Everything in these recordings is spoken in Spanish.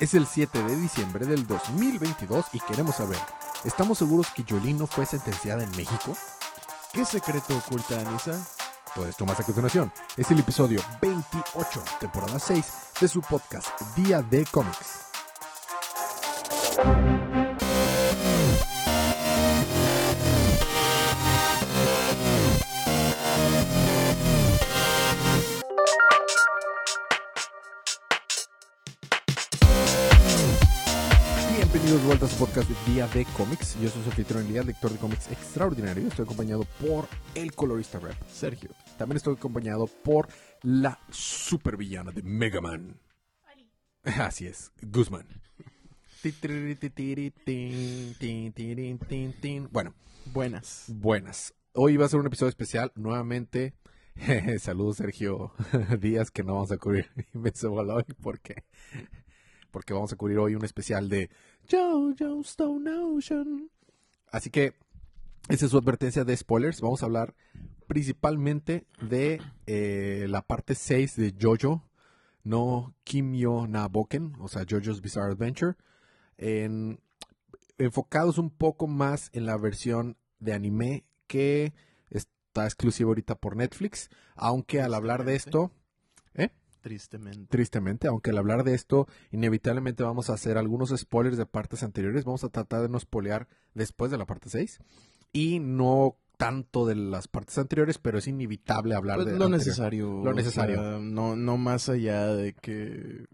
Es el 7 de diciembre del 2022 y queremos saber, ¿estamos seguros que Yolín no fue sentenciada en México? ¿Qué secreto oculta Anisa? Todo esto más a continuación. Es el episodio 28, temporada 6 de su podcast Día de Cómics. Bienvenidos de vuelta a su podcast Día de Cómics. Yo soy su anfitrión Día, lector de cómics extraordinario. Estoy acompañado por el colorista rap, Sergio. También estoy acompañado por la supervillana de Mega Man. Así es, Guzmán. Bueno, Buenas. buenas. Hoy va a ser un episodio especial. Nuevamente, saludos Sergio Díaz, que no vamos a cubrir Invincible hoy porque, porque vamos a cubrir hoy un especial de JoJo Stone Ocean. Así que, esa es su advertencia de spoilers. Vamos a hablar principalmente de eh, la parte 6 de JoJo, no Kimyo na Boken, o sea, JoJo's Bizarre Adventure. En, enfocados un poco más en la versión de anime que está exclusiva ahorita por Netflix, aunque al hablar de esto. Tristemente. tristemente, aunque al hablar de esto, inevitablemente vamos a hacer algunos spoilers de partes anteriores, vamos a tratar de no spoilear después de la parte 6 y no tanto de las partes anteriores, pero es inevitable hablar Pues de lo anterior. necesario. Lo o necesario. sea, no, no más allá de que...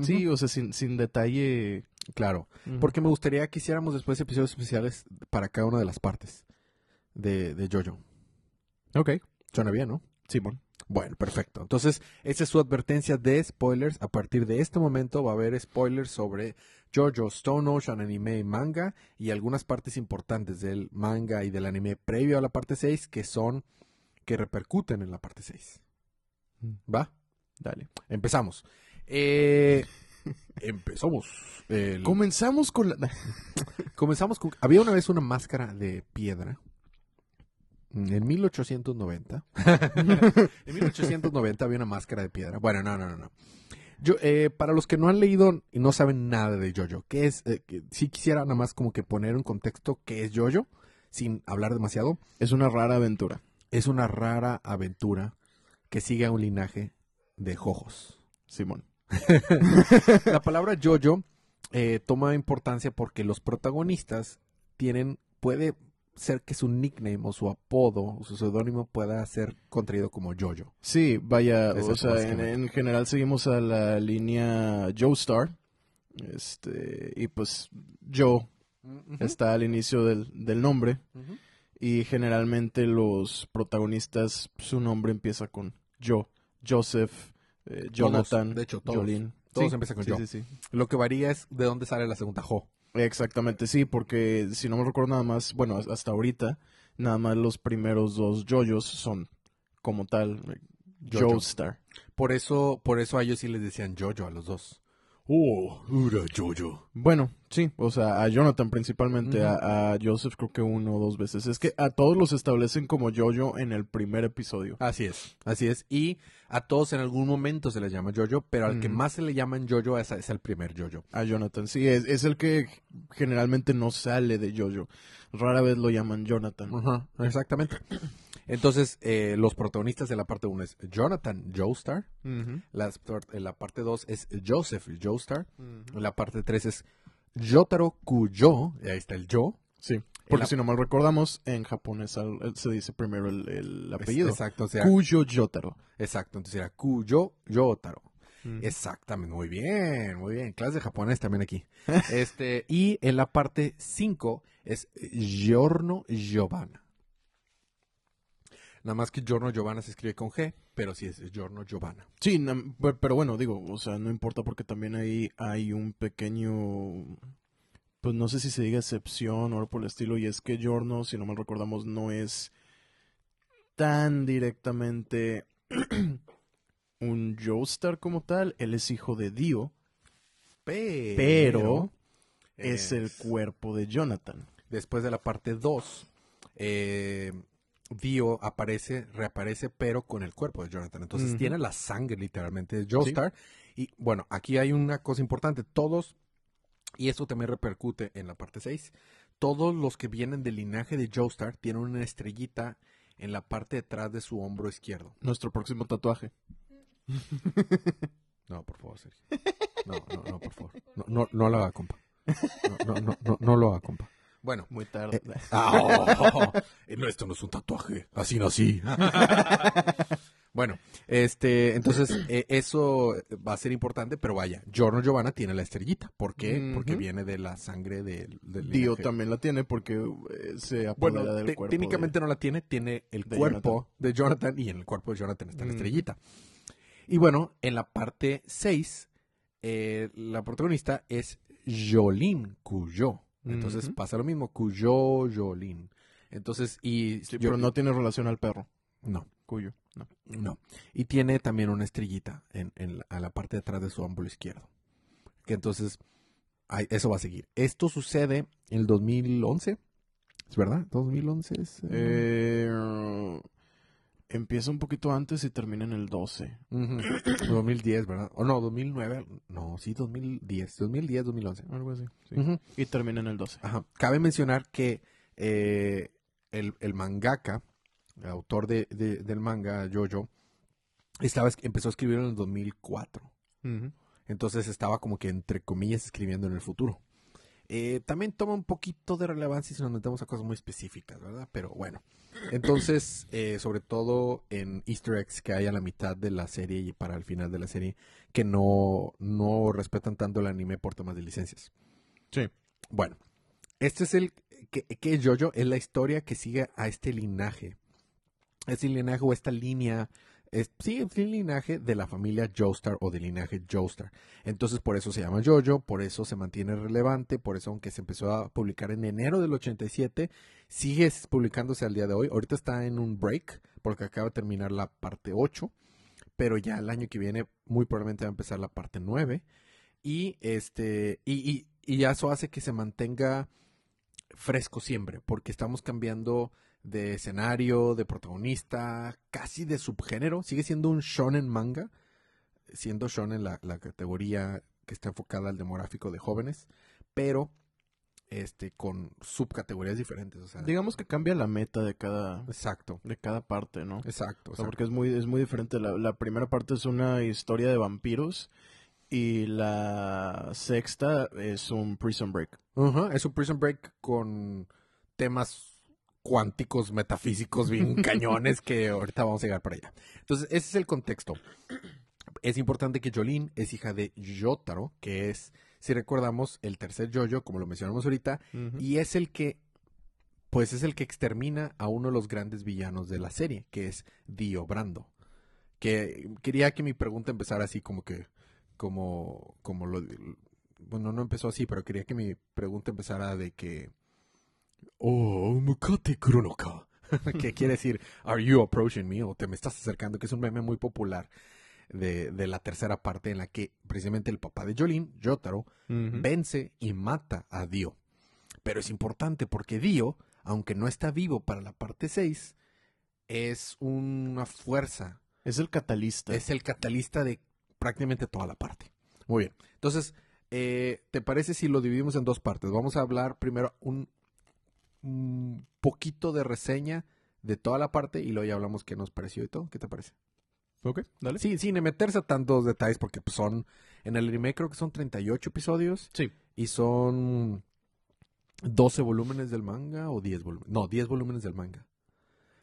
Sí, o sea, sin, sin detalle. Claro, porque me gustaría que hiciéramos después episodios especiales para cada una de las partes de, de JoJo. Ok. Suena bien, ¿no? Simón. Bueno, perfecto. Entonces, esa es su advertencia de spoilers. A partir de este momento va a haber spoilers sobre JoJo, Stone Ocean, anime y manga y algunas partes importantes del manga y del anime previo a la parte 6 que son, que repercuten en la parte 6. ¿Va? Dale. Empezamos. Eh, empezamos. El- Comenzamos con la... comenzamos con... Había una vez una máscara de piedra. En 1890. en 1890 había una máscara de piedra. Bueno, no, no, no. no. Yo, eh, para los que no han leído y no saben nada de Jojo, ¿qué es? Eh, que- sí quisiera nada más como que poner en contexto qué es Jojo, sin hablar demasiado. Es una rara aventura. Es una rara aventura que sigue a un linaje de jojos. Simón. La palabra Jojo eh, toma importancia porque los protagonistas tienen, puede ser que su nickname o su apodo o su seudónimo pueda ser contraído como Jojo. Sí, vaya, o sea, en, en general seguimos a la línea Joestar. Este, y pues Joe está al inicio del, del nombre. Ujú. Y generalmente los protagonistas, su nombre empieza con Joe, Joseph, eh, Jonathan, de hecho, todos. Jolene. Todos Sí, empiezan con sí, Joe. sí. Lo que varía es de dónde sale la segunda Jo. Exactamente, sí, porque si no me recuerdo nada más, bueno, hasta ahorita, nada más los primeros dos JoJos son como tal eh, Jojo. Joestar. Por eso, por eso a ellos sí les decían Jojo a los dos. Oh, era Jojo. Bueno, sí, o sea, a Jonathan principalmente, a, a Joseph creo que uno o dos veces. Es que a todos los establecen como Jojo en el primer episodio. Así es, así es. Y a todos en algún momento se les llama Jojo, pero al que más se le llaman Jojo es, es el primer Jojo. A Jonathan, sí, es, es el que generalmente no sale de Jojo. Rara vez lo llaman Jonathan. Ajá, exactamente. Entonces, eh, los protagonistas de la parte 1 es Jonathan Joestar, las- en la parte 2 es Joseph Joestar, la parte 3 es Yotaro Kujo, y ahí está el Yo. Sí, porque la- si no mal recordamos, en japonés se dice primero el, el apellido. Exacto, o sea, Kuyo Yotaro. exacto, entonces era Kujo Yotaro. Exactamente, muy bien, muy bien. Clase de japonés también aquí. este, y en la parte 5 es Giorno Giovanna. Nada más que Giorno Giovanna se escribe con G, pero sí es Giorno Giovanna. Sí, pero bueno, digo, o sea, no importa porque también ahí hay un pequeño, pues no sé si se diga excepción o algo por el estilo, y es que Giorno, si no mal recordamos, no es tan directamente un Joestar como tal, él es hijo de Dio, Pero, pero es el cuerpo de Jonathan. Después de la parte 2, eh, Dio aparece, reaparece, pero con el cuerpo de Jonathan. Entonces tiene la sangre literalmente de Joestar Y bueno, aquí hay una cosa importante. Todos, y esto también repercute en la parte 6, todos los que vienen del linaje de Joestar tienen una estrellita en la parte de atrás de su hombro izquierdo. Nuestro próximo tatuaje. No, por favor, Sergio. No, no, no, por favor. No, no, no lo haga, compa. No, no, no, no, no lo haga, compa. Bueno. Muy tarde. Eh, ah, oh, no, esto no es un tatuaje. Así nací. bueno, este, entonces, eh, eso va a ser importante, pero vaya, Giorno Giovanna tiene la estrellita. ¿Por qué? Porque viene de la sangre del, del Dio linaje. también la tiene porque eh, se apodera Bueno, del cuerpo. técnicamente no la tiene, tiene el de cuerpo de Jonathan y en el cuerpo de Jonathan está la estrellita. Y bueno, en la parte 6, la protagonista es Jolene Cuyo. Entonces pasa lo mismo, Cuyo, Jolene. Entonces, y Sí, yo- pero no tiene relación al perro. no, Cuyo. No. no. Y tiene también una estrellita en, en la, a la parte de atrás de su hombro izquierdo. Que entonces, eso va a seguir. Esto sucede en el 2011. ¿Es verdad? ¿2011 es? eh, Eh, empieza un poquito antes y termina en el 12. Ujú. 2010, ¿verdad? O no, 2009. No, sí, 2010. 2010, 2011. Algo así. sí. Ujú. Y termina en el 12. Ajá. Cabe mencionar que eh, el, el mangaka, el autor de, de- del manga, Jojo, estaba, es- empezó a escribir en el 2004. Ujú. Entonces estaba como que, entre comillas, escribiendo en el futuro. Eh, también toma un poquito de relevancia si nos metemos a cosas muy específicas, ¿verdad? Pero bueno. Entonces, eh, sobre todo en Easter eggs que hay a la mitad de la serie y para el final de la serie, que no, no respetan tanto el anime por temas de licencias. Sí. Bueno, este es el que, que es Jojo, es la historia que sigue a este linaje. Este linaje o esta línea, es, sí, es el linaje de la familia Joestar o del linaje Joestar. Entonces por eso se llama Jojo, por eso se mantiene relevante, por eso aunque se empezó a publicar en enero del 87, sigue publicándose al día de hoy. Ahorita está en un break porque acaba de terminar la parte 8, pero ya el año que viene muy probablemente va a empezar la parte 9 y este y, y, y eso hace que se mantenga fresco siempre, porque estamos cambiando de escenario, de protagonista, casi de subgénero. Sigue siendo un shonen manga, siendo shonen la, la categoría que está enfocada al demográfico de jóvenes, pero este con subcategorías diferentes. O sea, Digamos que cambia la meta de cada, exacto, de cada parte, ¿no? exacto. O sea, porque es muy, es muy diferente. La, la primera parte es una historia de vampiros y la sexta es un prison break. Ajá, es un Prison Break con temas cuánticos, metafísicos bien cañones que ahorita vamos a llegar para allá. Entonces, ese es el contexto. Es importante que Jolene es hija de Yotaro, que es, si recordamos, el tercer Jojo, como lo mencionamos ahorita, y es el que, pues es el que extermina a uno de los grandes villanos de la serie, que es Dio Brando. Que quería que mi pregunta empezara así como que, como, como lo, bueno, no empezó así, pero quería que mi pregunta empezara de que, oh, mukate kuronoka. que quiere decir, are you approaching me? O te me estás acercando, que es un meme muy popular de, de la tercera parte en la que precisamente el papá de Jolene, Yotaro, Ujú. vence y mata a Dio. Pero es importante porque Dio, aunque no está vivo para la parte 6, es una fuerza, Es el catalista. es el catalista de prácticamente toda la parte. Muy bien. Entonces, eh, ¿te parece si lo dividimos en dos partes? Vamos a hablar primero un, un poquito de reseña de toda la parte y luego ya hablamos qué nos pareció y todo. ¿Qué te parece? Ok, dale. Sí, sin meterse a tantos detalles porque pues, son, en el anime creo que son 38 episodios. Sí. Y son 12 volúmenes del manga o 10 volúmenes. No, 10 volúmenes del manga.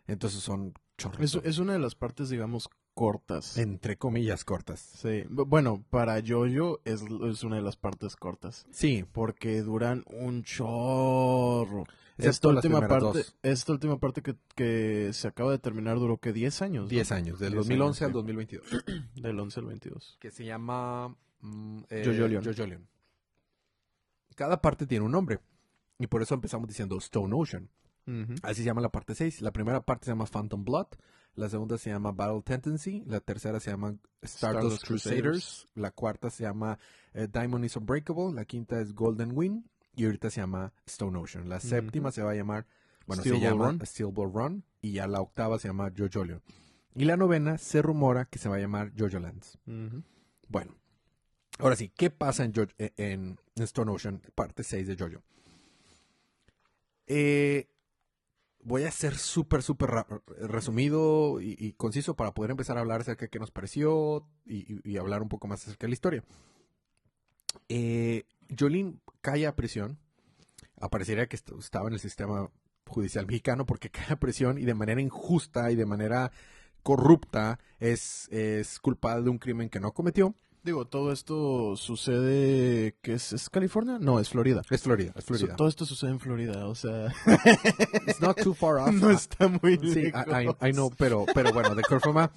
Entonces son chorros. Es, es una de las partes, digamos, cortas. Entre comillas cortas. Sí. Bu- Bueno, para Jojo es, es una de las partes cortas. Sí, Porque duran un chorro. Esta última parte, dos. esta última parte que, que se acaba de terminar duró que 10 años. ¿no? 10 años, del 10 2011 al años, 2022. sí. Del 11 al 22. Que se llama mm, eh, Jojolion. Jojolion. Cada parte tiene un nombre. Y por eso empezamos diciendo Stone Ocean. Así se llama la parte 6. La primera parte se llama Phantom Blood. La segunda se llama Battle Tendency. La tercera se llama Stardust, Stardust Crusaders. Crusaders. La cuarta se llama eh, Diamond is Unbreakable. La quinta es Golden Wind. Y ahorita se llama Stone Ocean. La séptima se va a llamar, bueno, Steel se Ball llama Run. Steel Ball Run. Y ya la octava se llama Jojolion. Y la novena se rumora que se va a llamar Jojo Lands. Bueno, Ahora sí, ¿qué pasa en, Jojo- en, en Stone Ocean, parte 6 de Jojo? Eh, voy a ser súper, súper resumido y, conciso para poder empezar a hablar acerca de qué nos pareció y, hablar un poco más acerca de la historia. Eh, cae a prisión. Aparecería que est- estaba en el sistema judicial mexicano porque cae a prisión y de manera injusta y de manera corrupta es, es culpada de un crimen que no cometió. Digo, todo esto sucede, ¿qué es? ¿Es California? No, es Florida. Es Florida, es Florida. So- todo esto sucede en Florida, o sea, It's not too far off. no está muy Sí, lejos. I, I- I know, pero, pero bueno, de cualquier forma,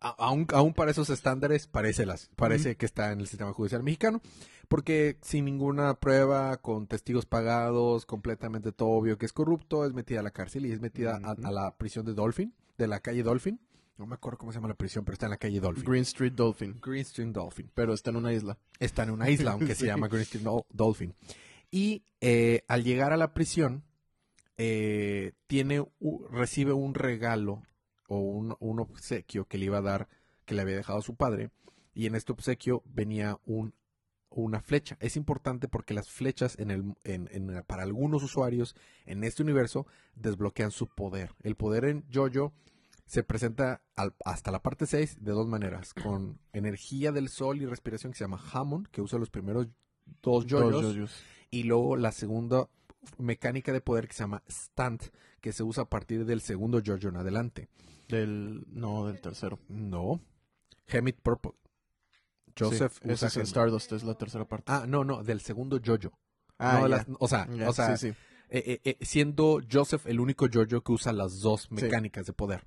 aún, aún para esos estándares parece, las, parece que está en el sistema judicial mexicano, porque sin ninguna prueba, con testigos pagados, completamente todo obvio que es corrupto, es metida a la cárcel y es metida a la prisión de Dolphin, de la calle Dolphin. No me acuerdo cómo se llama la prisión, pero está en la calle Dolphin. Green Street Dolphin, Green Street Dolphin. pero está en una isla. Está en una isla, aunque se llama Green Street Dol- Dolphin. Y eh, al llegar a la prisión, eh, tiene, recibe un regalo o un, un obsequio que le iba a dar, que le había dejado a su padre. Y en este obsequio venía un, una flecha. Es importante porque las flechas en el, en- en- para algunos usuarios en este universo desbloquean su poder. El poder en Jojo se presenta al- hasta la parte 6 de dos maneras. Con energía del sol y respiración que se llama Hammond, que usa los primeros dos yoyos. Y luego la segunda mecánica de poder que se llama Stunt, que se usa a partir del segundo yoyo en adelante. Del, no, del tercero. No. Hemit Purple. Joseph Sí, usa es Hemit. Stardust, es la tercera parte. Ah, no, no, del segundo yoyo. Ah, No, las- o sea, o sea sí, sí. eh, eh, eh, siendo Joseph el único yoyo que usa las dos mecánicas de poder.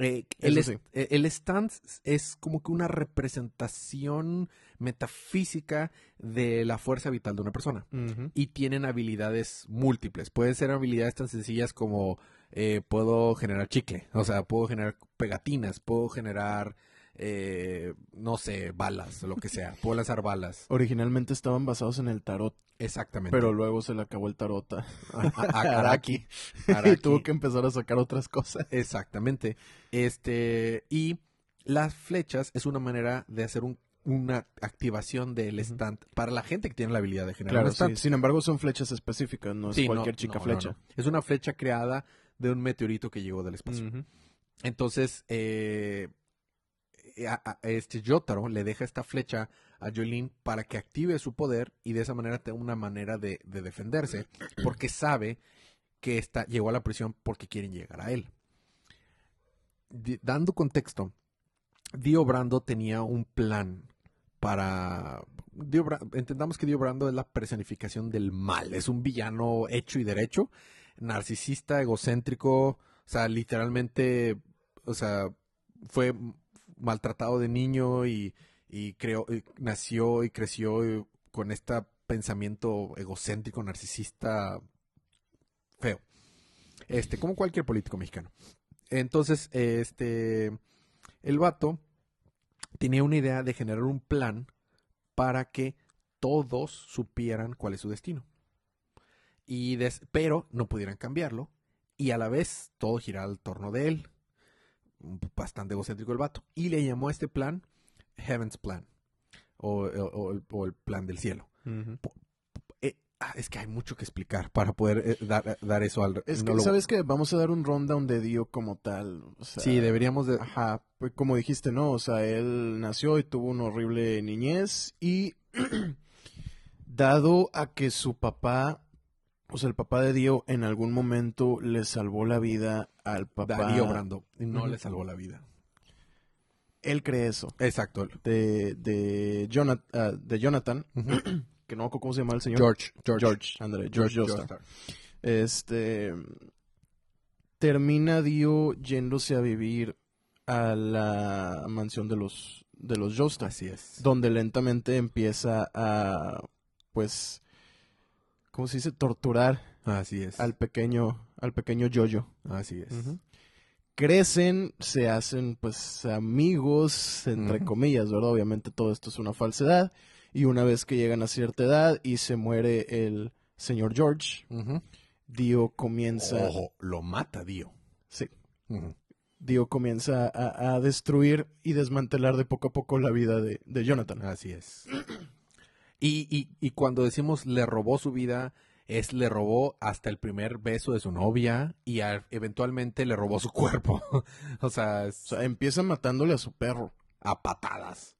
Eh, el, sí. eh, el stance es como que una representación metafísica de la fuerza vital de una persona. Y tienen habilidades múltiples. Pueden ser habilidades tan sencillas como eh, puedo generar chicle, o sea, puedo generar pegatinas, puedo generar, eh, no sé, balas, lo que sea. Puedo lanzar balas. Originalmente estaban basados en el tarot, Exactamente. pero luego se le acabó el tarot a, A- a- a- Araki. Araki. y tuvo que empezar a sacar otras cosas. Exactamente. Este, y las flechas es una manera de hacer un- una activación del stand para la gente que tiene la habilidad de generar Claro, un stand. sí. Sin embargo, son flechas específicas, no es Sí, no, cualquier chica no, flecha. no. Es una flecha creada de un meteorito que llegó del espacio. Entonces, eh, a- a- este Yotaro le deja esta flecha a Jolene para que active su poder y de esa manera tenga una manera de, de defenderse, porque sabe que está, llegó a la prisión porque quieren llegar a él. Dando contexto, Dio Brando tenía un plan para... Dio entendamos que Dio Brando es la personificación del mal, es un villano hecho y derecho, narcisista, egocéntrico, o sea, literalmente, o sea, fue maltratado de niño y, y creó, y nació y creció eh, con este pensamiento egocéntrico, narcisista, feo. Este, como cualquier político mexicano. Entonces, este, el vato tenía una idea de generar un plan para que todos supieran cuál es su destino. Y des- pero no pudieran cambiarlo. Y a la vez todo giraba al torno de él. Bastante egocéntrico el vato. Y le llamó a este plan Heaven's Plan. O, o- o el, o el plan del cielo. Eh, ah, es que hay mucho que explicar para poder eh, dar, dar eso al... Es no que, lo- ¿sabes qué? Vamos a dar un rundown de Dio como tal. sea, Sí, deberíamos de... Ajá, pues como dijiste, ¿no? O sea, él nació y tuvo una horrible niñez y dado a que su papá, o sea, el papá de Dio en algún momento le salvó la vida al papá. Darío Brando. No le salvó la vida. Él cree eso. Exacto. De, de, Jonat- ah, de Jonathan, que no cómo se llama el señor. George. George. George, ándale, George, George. Joestar. Este termina Dio yéndose a vivir a la mansión de los de los Joestar, Así es. donde lentamente empieza a pues ¿cómo se dice? torturar Así es. al pequeño al pequeño Jojo. Así es. Crecen, se hacen pues amigos entre comillas, ¿verdad? Obviamente todo esto es una falsedad y una vez que llegan a cierta edad y se muere el señor George. Dio comienza Ojo, lo mata Dio. Sí. Dio comienza a, a destruir y desmantelar de poco a poco la vida de, de Jonathan. Así es. Y, y, y cuando decimos le robó su vida, es le robó hasta el primer beso de su novia y a- eventualmente le robó su cuerpo. o sea, es O sea, empieza matándole a su perro. a patadas.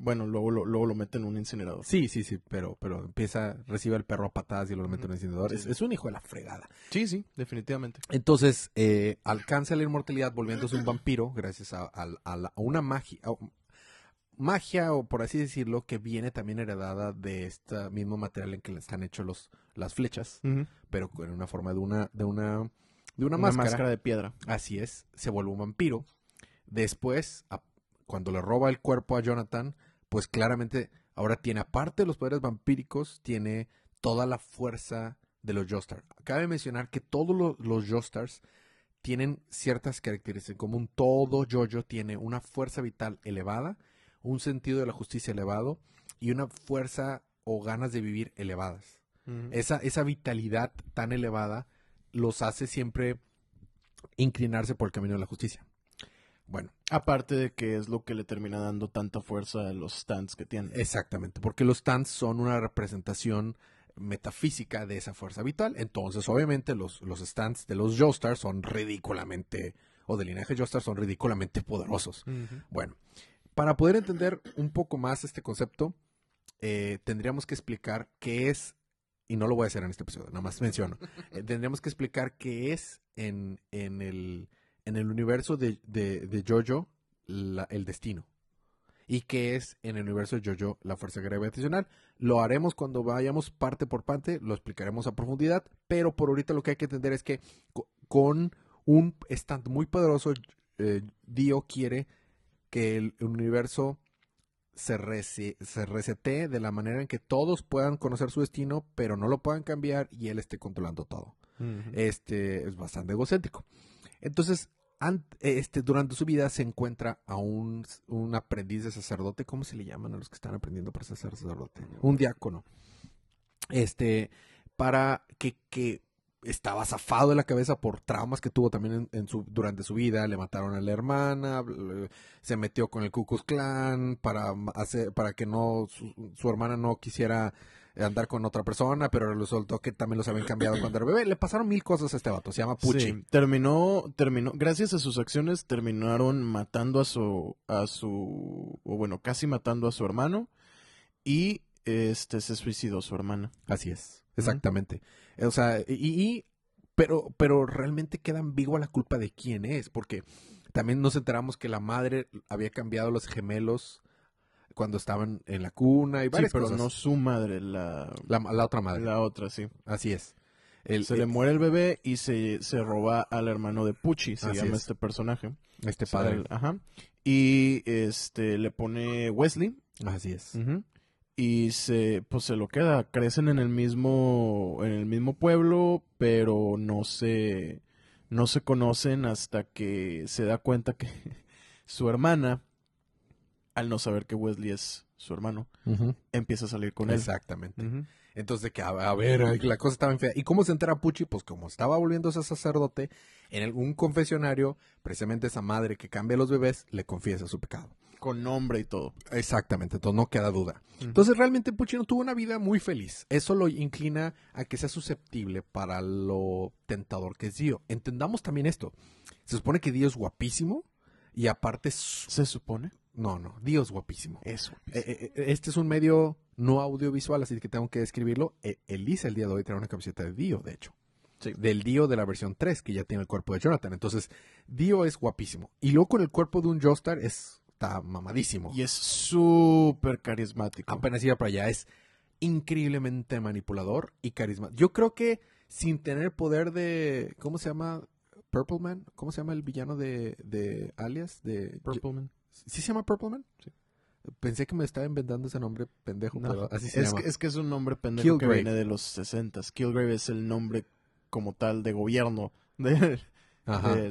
Bueno, luego lo, luego lo mete en un incinerador. Sí, sí, sí, pero, pero empieza, recibe el perro a patadas y lo mete en un incinerador. Sí, Es, sí. es un hijo de la fregada. Sí, sí, definitivamente. Entonces, eh, alcanza la inmortalidad volviéndose un vampiro gracias a, a- a la- una magia, magia, o por así decirlo, que viene también heredada de este mismo material en que están hechos los, las flechas, pero en una forma de una, de una, de una, Una máscara. máscara de piedra. Así es, se vuelve un vampiro. Después, a- cuando le roba el cuerpo a Jonathan, pues claramente ahora tiene, aparte de los poderes vampíricos, tiene toda la fuerza de los Joestar. Cabe mencionar que todos lo- los Joestars tienen ciertas características en común. Todo Jojo tiene una fuerza vital elevada, un sentido de la justicia elevado y una fuerza o ganas de vivir elevadas esa, esa vitalidad tan elevada los hace siempre inclinarse por el camino de la justicia. Bueno, Aparte de que es lo que le termina dando tanta fuerza a los stands que tiene. exactamente, porque los stands son una representación metafísica de esa fuerza vital. Entonces, obviamente, los, los stands de los Joestar son ridículamente, o del linaje Joestar son ridículamente poderosos. Bueno, para poder entender un poco más este concepto, eh, tendríamos que explicar qué es, y no lo voy a hacer en este episodio, nada más menciono, eh, tendríamos que explicar qué es en, en, el, en el universo de, de, de Jojo la- el destino. Y qué es en el universo de Jojo la fuerza gravitacional. Lo haremos cuando vayamos parte por parte, lo explicaremos a profundidad, pero por ahorita lo que hay que entender es que co- con un stand muy poderoso, eh, Dio quiere que el universo se, rese- se resetee de la manera en que todos puedan conocer su destino, pero no lo puedan cambiar y él esté controlando todo. Este es bastante egocéntrico. Entonces, este, durante su vida se encuentra a un, un aprendiz de sacerdote. ¿Cómo se le llaman a los que están aprendiendo para ser sacerdote? Un diácono. Este, para que, que estaba zafado de la cabeza por traumas que tuvo también en, en su, durante su vida. Le mataron a la hermana, se metió con el Ku Klux Klan para, hacer, para que no su, su hermana no quisiera andar con otra persona, pero resultó que también los habían cambiado cuando era bebé. Le pasaron mil cosas a este vato, se llama Pucci. Sí, terminó, terminó, gracias a sus acciones terminaron matando a su, a su, o bueno, casi matando a su hermano y este se suicidó su hermana. Así es, exactamente. O sea, y, y- pero, pero realmente queda ambigua la culpa de quién es, porque también nos enteramos que la madre había cambiado los gemelos cuando estaban en la cuna y Sí, varias pero cosas. no su madre, la, la, la otra madre, la otra, sí. así es. El- se le muere el bebé y se, se roba al hermano de Pucci, se Así llama es. este personaje. este O sea, padre, el- ajá. Y este le pone Wesley. así es. Ujú. Y se, pues se lo queda. Crecen en el mismo, en el mismo pueblo, pero no se, no se conocen hasta que se da cuenta que su hermana, al no saber que Wesley es su hermano, empieza a salir con él. Exactamente. Ujú. Entonces, de que, a, a ver, la cosa estaba fea. ¿Y cómo se entera Pucci? Pues como estaba volviéndose sacerdote, en algún confesionario, precisamente esa madre que cambia los bebés, le confiesa su pecado. Con nombre y todo. Exactamente, entonces no queda duda. Entonces realmente Pucci no tuvo una vida muy feliz. Eso lo inclina a que sea susceptible para lo tentador que es Dio. Entendamos también esto. Se supone que Dio es guapísimo y aparte... su- ¿Se supone? No, no, Dio es guapísimo. Eso. Eh, eh, eh, Este es un medio no audiovisual, así que tengo que describirlo. Eh, Elisa el día de hoy trae una camiseta de Dio, de hecho. Sí. Del Dio de la versión 3, que ya tiene el cuerpo de Jonathan. Entonces, Dio es guapísimo. Y luego con el cuerpo de un Joestar es, está mamadísimo. Y es súper carismático. Apenas iba para allá. Es increíblemente manipulador y carismático. Yo creo que sin tener poder de... ¿Cómo se llama? Purple Man. ¿Cómo se llama el villano de, de Alias? De, Purple Man. ¿Sí se llama Purple Man? Sí. Pensé que me estaba inventando ese nombre pendejo, No, pero así se es, llama. que, es que es un nombre pendejo que viene de los 60. Kilgrave es el nombre como tal de gobierno de-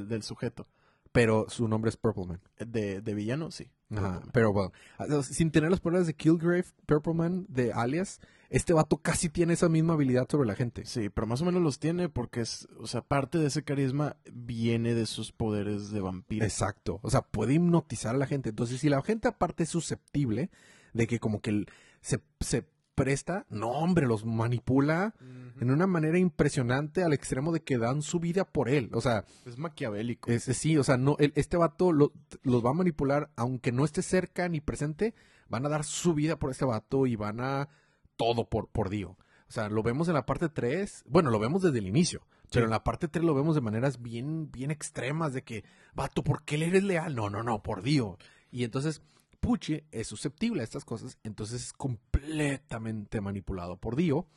del sujeto. Pero su nombre es Purple Man. De, de villano, sí. Ajá, pero bueno, ah, sin tener los poderes de Killgrave, Purple Man, de Alias, este vato casi tiene esa misma habilidad sobre la gente. Sí, pero más o menos los tiene porque es, o sea, parte de ese carisma viene de sus poderes de vampiro. Exacto, o sea, puede hipnotizar a la gente. Entonces, si la gente aparte es susceptible de que como que se, se presta, no hombre, los manipula en una manera impresionante al extremo de que dan su vida por él. O sea, Es maquiavélico. es, sí, o sea, no, el- este vato lo- los va a manipular, aunque no esté cerca ni presente, van a dar su vida por este vato y van a todo por, por Dio. O sea, lo vemos en la parte 3, bueno, lo vemos desde el inicio, pero en la parte 3 lo vemos de maneras bien, bien extremas de que, vato, ¿por qué le eres leal? No, no, no, por Dio. Y entonces, Puchi es susceptible a estas cosas, entonces es completamente manipulado por Dio,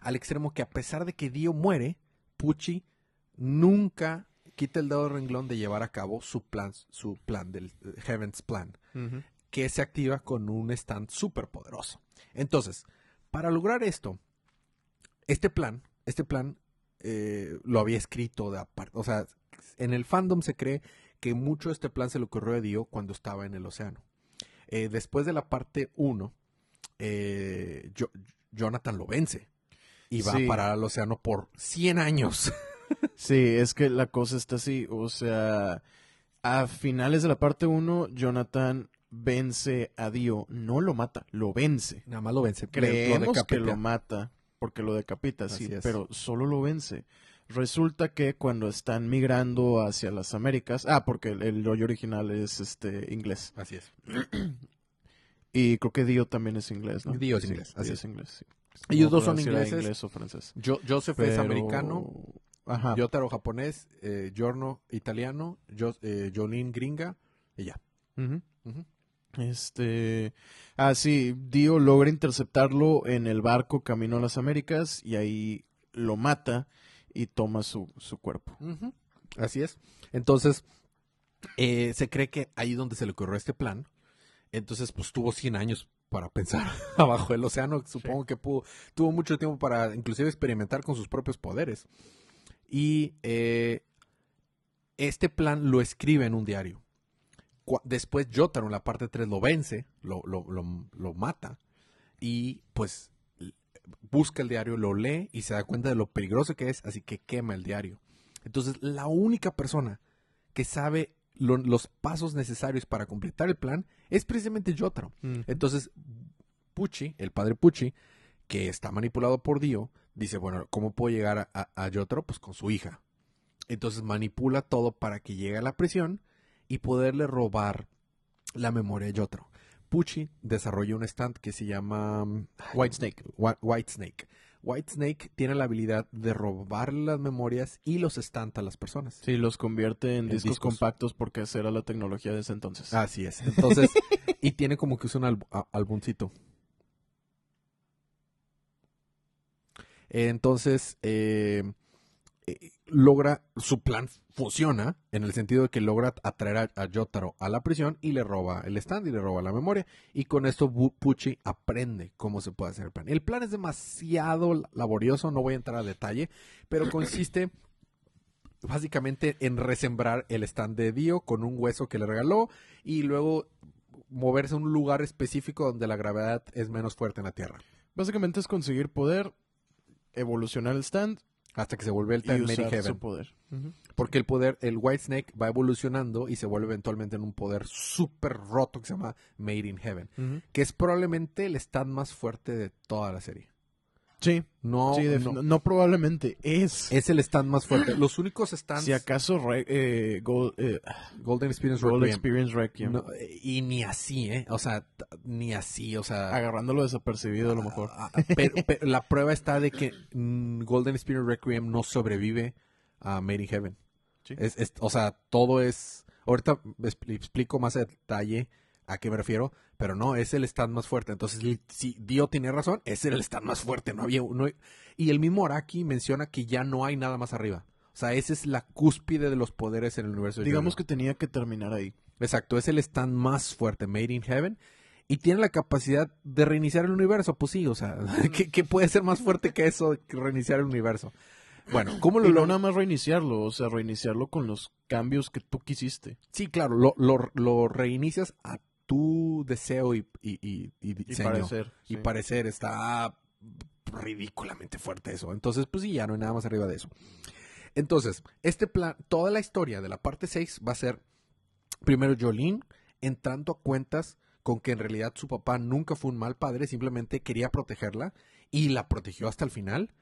al extremo que a pesar de que Dio muere, Pucci nunca quita el dedo del renglón de llevar a cabo su plan, su plan del eh, Heaven's Plan, que se activa con un stand súper poderoso. Entonces, para lograr esto, este plan, este plan eh, lo había escrito de aparte, o sea, en el fandom se cree que mucho de este plan se le ocurrió a Dio cuando estaba en el océano. Eh, después de la parte 1, eh, Jo- Jonathan lo vence y va Sí. a parar al océano por 100 años. Sí, es que la cosa está así, o sea, a finales de la parte 1, Jonathan vence a Dio, no lo mata, lo vence. Nada más lo vence. Creemos que decapita. lo mata porque lo decapita, Así sí, es. pero solo lo vence. Resulta que cuando están migrando hacia las Américas, ah, porque el, el rollo original es este inglés Así es. y creo que Dio también es inglés, ¿no? Dio es Sí, inglés, así Dio es. es inglés. sí. Ellos No dos son ingleses. inglés o francés. Jo- Joseph es Pero- americano, Ajá. Yotaro japonés, eh, Giorno italiano, Jo- eh, Jolene gringa y ya. Este. Ah, sí, Dio logra interceptarlo en el barco camino a las Américas y ahí lo mata y toma su, su cuerpo. Así es. Entonces, eh, se cree que ahí donde se le ocurrió este plan, entonces pues tuvo 100 años para pensar abajo del océano, supongo que pudo, tuvo mucho tiempo para inclusive experimentar con sus propios poderes. Y eh, este plan lo escribe en un diario. Después Jotaro en la parte 3 lo vence, lo, lo- lo- lo mata y pues busca el diario, lo lee y se da cuenta de lo peligroso que es, así que quema el diario. Entonces la única persona que sabe lo- los pasos necesarios para completar el plan es precisamente Jotaro. Entonces, Pucci, el padre Pucci, que está manipulado por Dio, dice, bueno, ¿cómo puedo llegar a, a, a Jotaro? Pues con su hija. Entonces manipula todo para que llegue a la prisión y poderle robar la memoria de Jotaro. Pucci desarrolla un stand que se llama mm, White Snake. Whi- White Snake. White Snake tiene la habilidad de robar las memorias y los stand a las personas. Sí, los convierte en, En discos, discos. compactos porque esa era la tecnología de ese entonces. Así es. Entonces, y tiene como que es un alb- a- álbumcito. Entonces, eh, logra, su plan funciona en el sentido de que logra atraer a, a Jotaro a la prisión y le roba el stand y le roba la memoria. Y con esto Pucci aprende cómo se puede hacer el plan. El plan es demasiado laborioso, no voy a entrar a detalle, pero consiste básicamente en resembrar el stand de Dio con un hueso que le regaló y luego moverse a un lugar específico donde la gravedad es menos fuerte en la Tierra. Básicamente es conseguir poder, evolucionar el stand Hasta que se vuelve el Time Mary su Heaven. poder. Porque el poder, el White Snake va evolucionando y se vuelve eventualmente en un poder súper roto que se llama Made in Heaven. Que es probablemente el stand más fuerte de toda la serie. Sí, No, sí, no, probablemente, es. es el stand más fuerte. Los únicos stands Si acaso Re- eh, Gold, eh, Golden Experience Gold Requiem, Experience Requiem, no, y ni así, ¿eh? O sea, ni así, o sea... agarrándolo desapercibido a lo mejor. Ah, ah, pero, pero la prueba está de que mm, Golden Experience Requiem no sobrevive a Made in Heaven. Sí. Es, es- o sea, todo es... Ahorita expl- explico más a detalle a qué me refiero, pero no, es el stand más fuerte. Entonces, si Dio tiene razón, es el stand más fuerte. No había no hay- Y el mismo Araki menciona que ya no hay nada más arriba. O sea, esa es la cúspide de los poderes en el universo Digamos que tenía que terminar ahí. Exacto, es el stand más fuerte, Made in Heaven. Y tiene la capacidad de reiniciar el universo. Pues sí, o sea, ¿qué, qué puede ser más fuerte que eso, que reiniciar el universo? Bueno, ¿cómo lo Y no nada más reiniciarlo, o sea, reiniciarlo con los cambios que tú quisiste. Sí, claro, lo, lo, lo reinicias a tu deseo y, y, y- y Y diseño. parecer. y parecer está ridículamente fuerte eso. Entonces, pues sí, ya no hay nada más arriba de eso. Entonces, este plan, toda la historia de la parte 6 va a ser primero Jolene entrando a cuentas con que en realidad su papá nunca fue un mal padre, simplemente quería protegerla y la protegió hasta el final,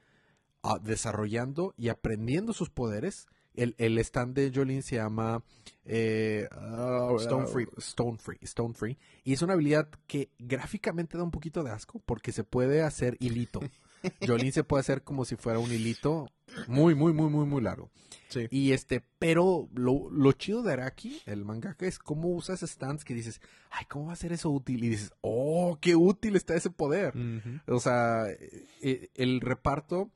ah, desarrollando y aprendiendo sus poderes. El, el stand de Jolene se llama eh, ah, Stone Free. Stone Free. Stone Free. Y es una habilidad que gráficamente da un poquito de asco porque se puede hacer hilito. Jolene se puede hacer como si fuera un hilito muy, muy, muy, muy, muy largo. Sí. Y este, pero lo, lo chido de Araki, el mangaka, es cómo usas stands que dices, ay, ¿cómo va a ser eso útil? Y dices, oh, qué útil está ese poder. O sea, eh, el reparto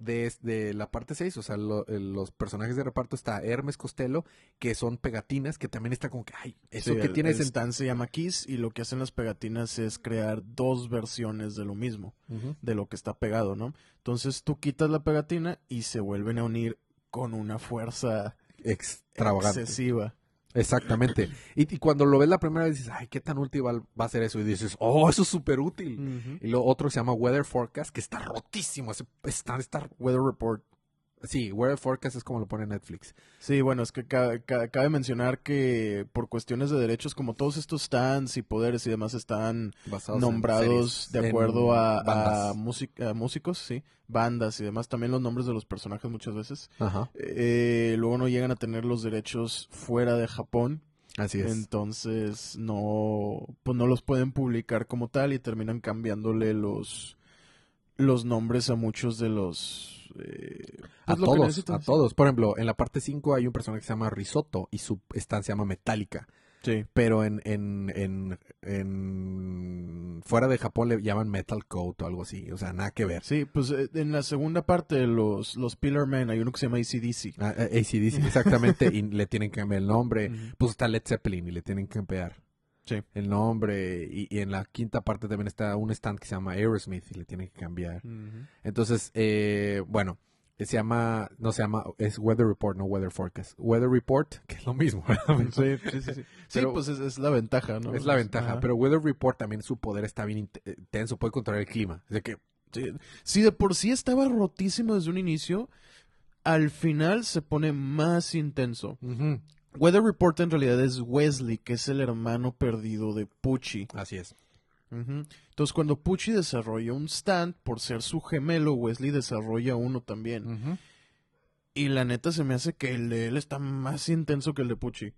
de, de la parte 6, o sea, lo- los personajes de reparto está Hermes Costello, que son pegatinas, que también está como que, ay, eso Sí, que el- tiene el stand se llama Kiss y lo que hacen las pegatinas es crear dos versiones de lo mismo, de lo que está pegado, ¿no? Entonces tú quitas la pegatina y se vuelven a unir con una fuerza Extravagante. excesiva. Exactamente. Y, y cuando lo ves la primera vez dices, ay, qué tan útil va, a ser eso. Y dices, oh, eso es súper útil. Y lo otro se llama Weather Forecast, que está rotísimo. Está, está- Weather Report. Sí, Weather Forecast es como lo pone Netflix. Sí, bueno, es que ca- ca- cabe mencionar que por cuestiones de derechos, como todos estos stands y poderes y demás están Basados nombrados de acuerdo a, a a músicos, sí, bandas y demás, también los nombres de los personajes muchas veces. Ajá. Eh, luego no llegan a tener los derechos fuera de Japón, Así es. entonces no, pues no los pueden publicar como tal y terminan cambiándole los los nombres a muchos de los eh, a pues todos, a todos. Por ejemplo, en la parte 5 hay un personaje que se llama Risotto y su stand se llama Metallica. Sí. Pero en, en, en, en- fuera de Japón le llaman Metal Coat o algo así. O sea, nada que ver. Sí, pues eh, en la segunda parte, los, los Pillar Men, hay uno que se llama ACDC. Ah, ah, AC/DC, exactamente, y le tienen que cambiar el nombre. Pues está Led Zeppelin y le tienen que cambiar Sí. el nombre. Y, y en la quinta parte también está un stand que se llama Aerosmith y le tienen que cambiar. Entonces, eh, bueno, se llama, no se llama, es Weather Report, no Weather Forecast. Weather Report, que es lo mismo. Sí, sí, sí. Sí, Pero- pues es, es la ventaja, ¿no? Es la ventaja, Ajá. pero Weather Report también su poder está bien int- intenso, puede controlar el clima. De que, Sí. Si de por sí estaba rotísimo desde un inicio, al final se pone más intenso. Weather Report en realidad es Wesley, que es el hermano perdido de Pucci. así es. Entonces, cuando Pucci desarrolla un stand, por ser su gemelo, Wesley desarrolla uno también. Y la neta se me hace que el de él está más intenso que el de Pucci.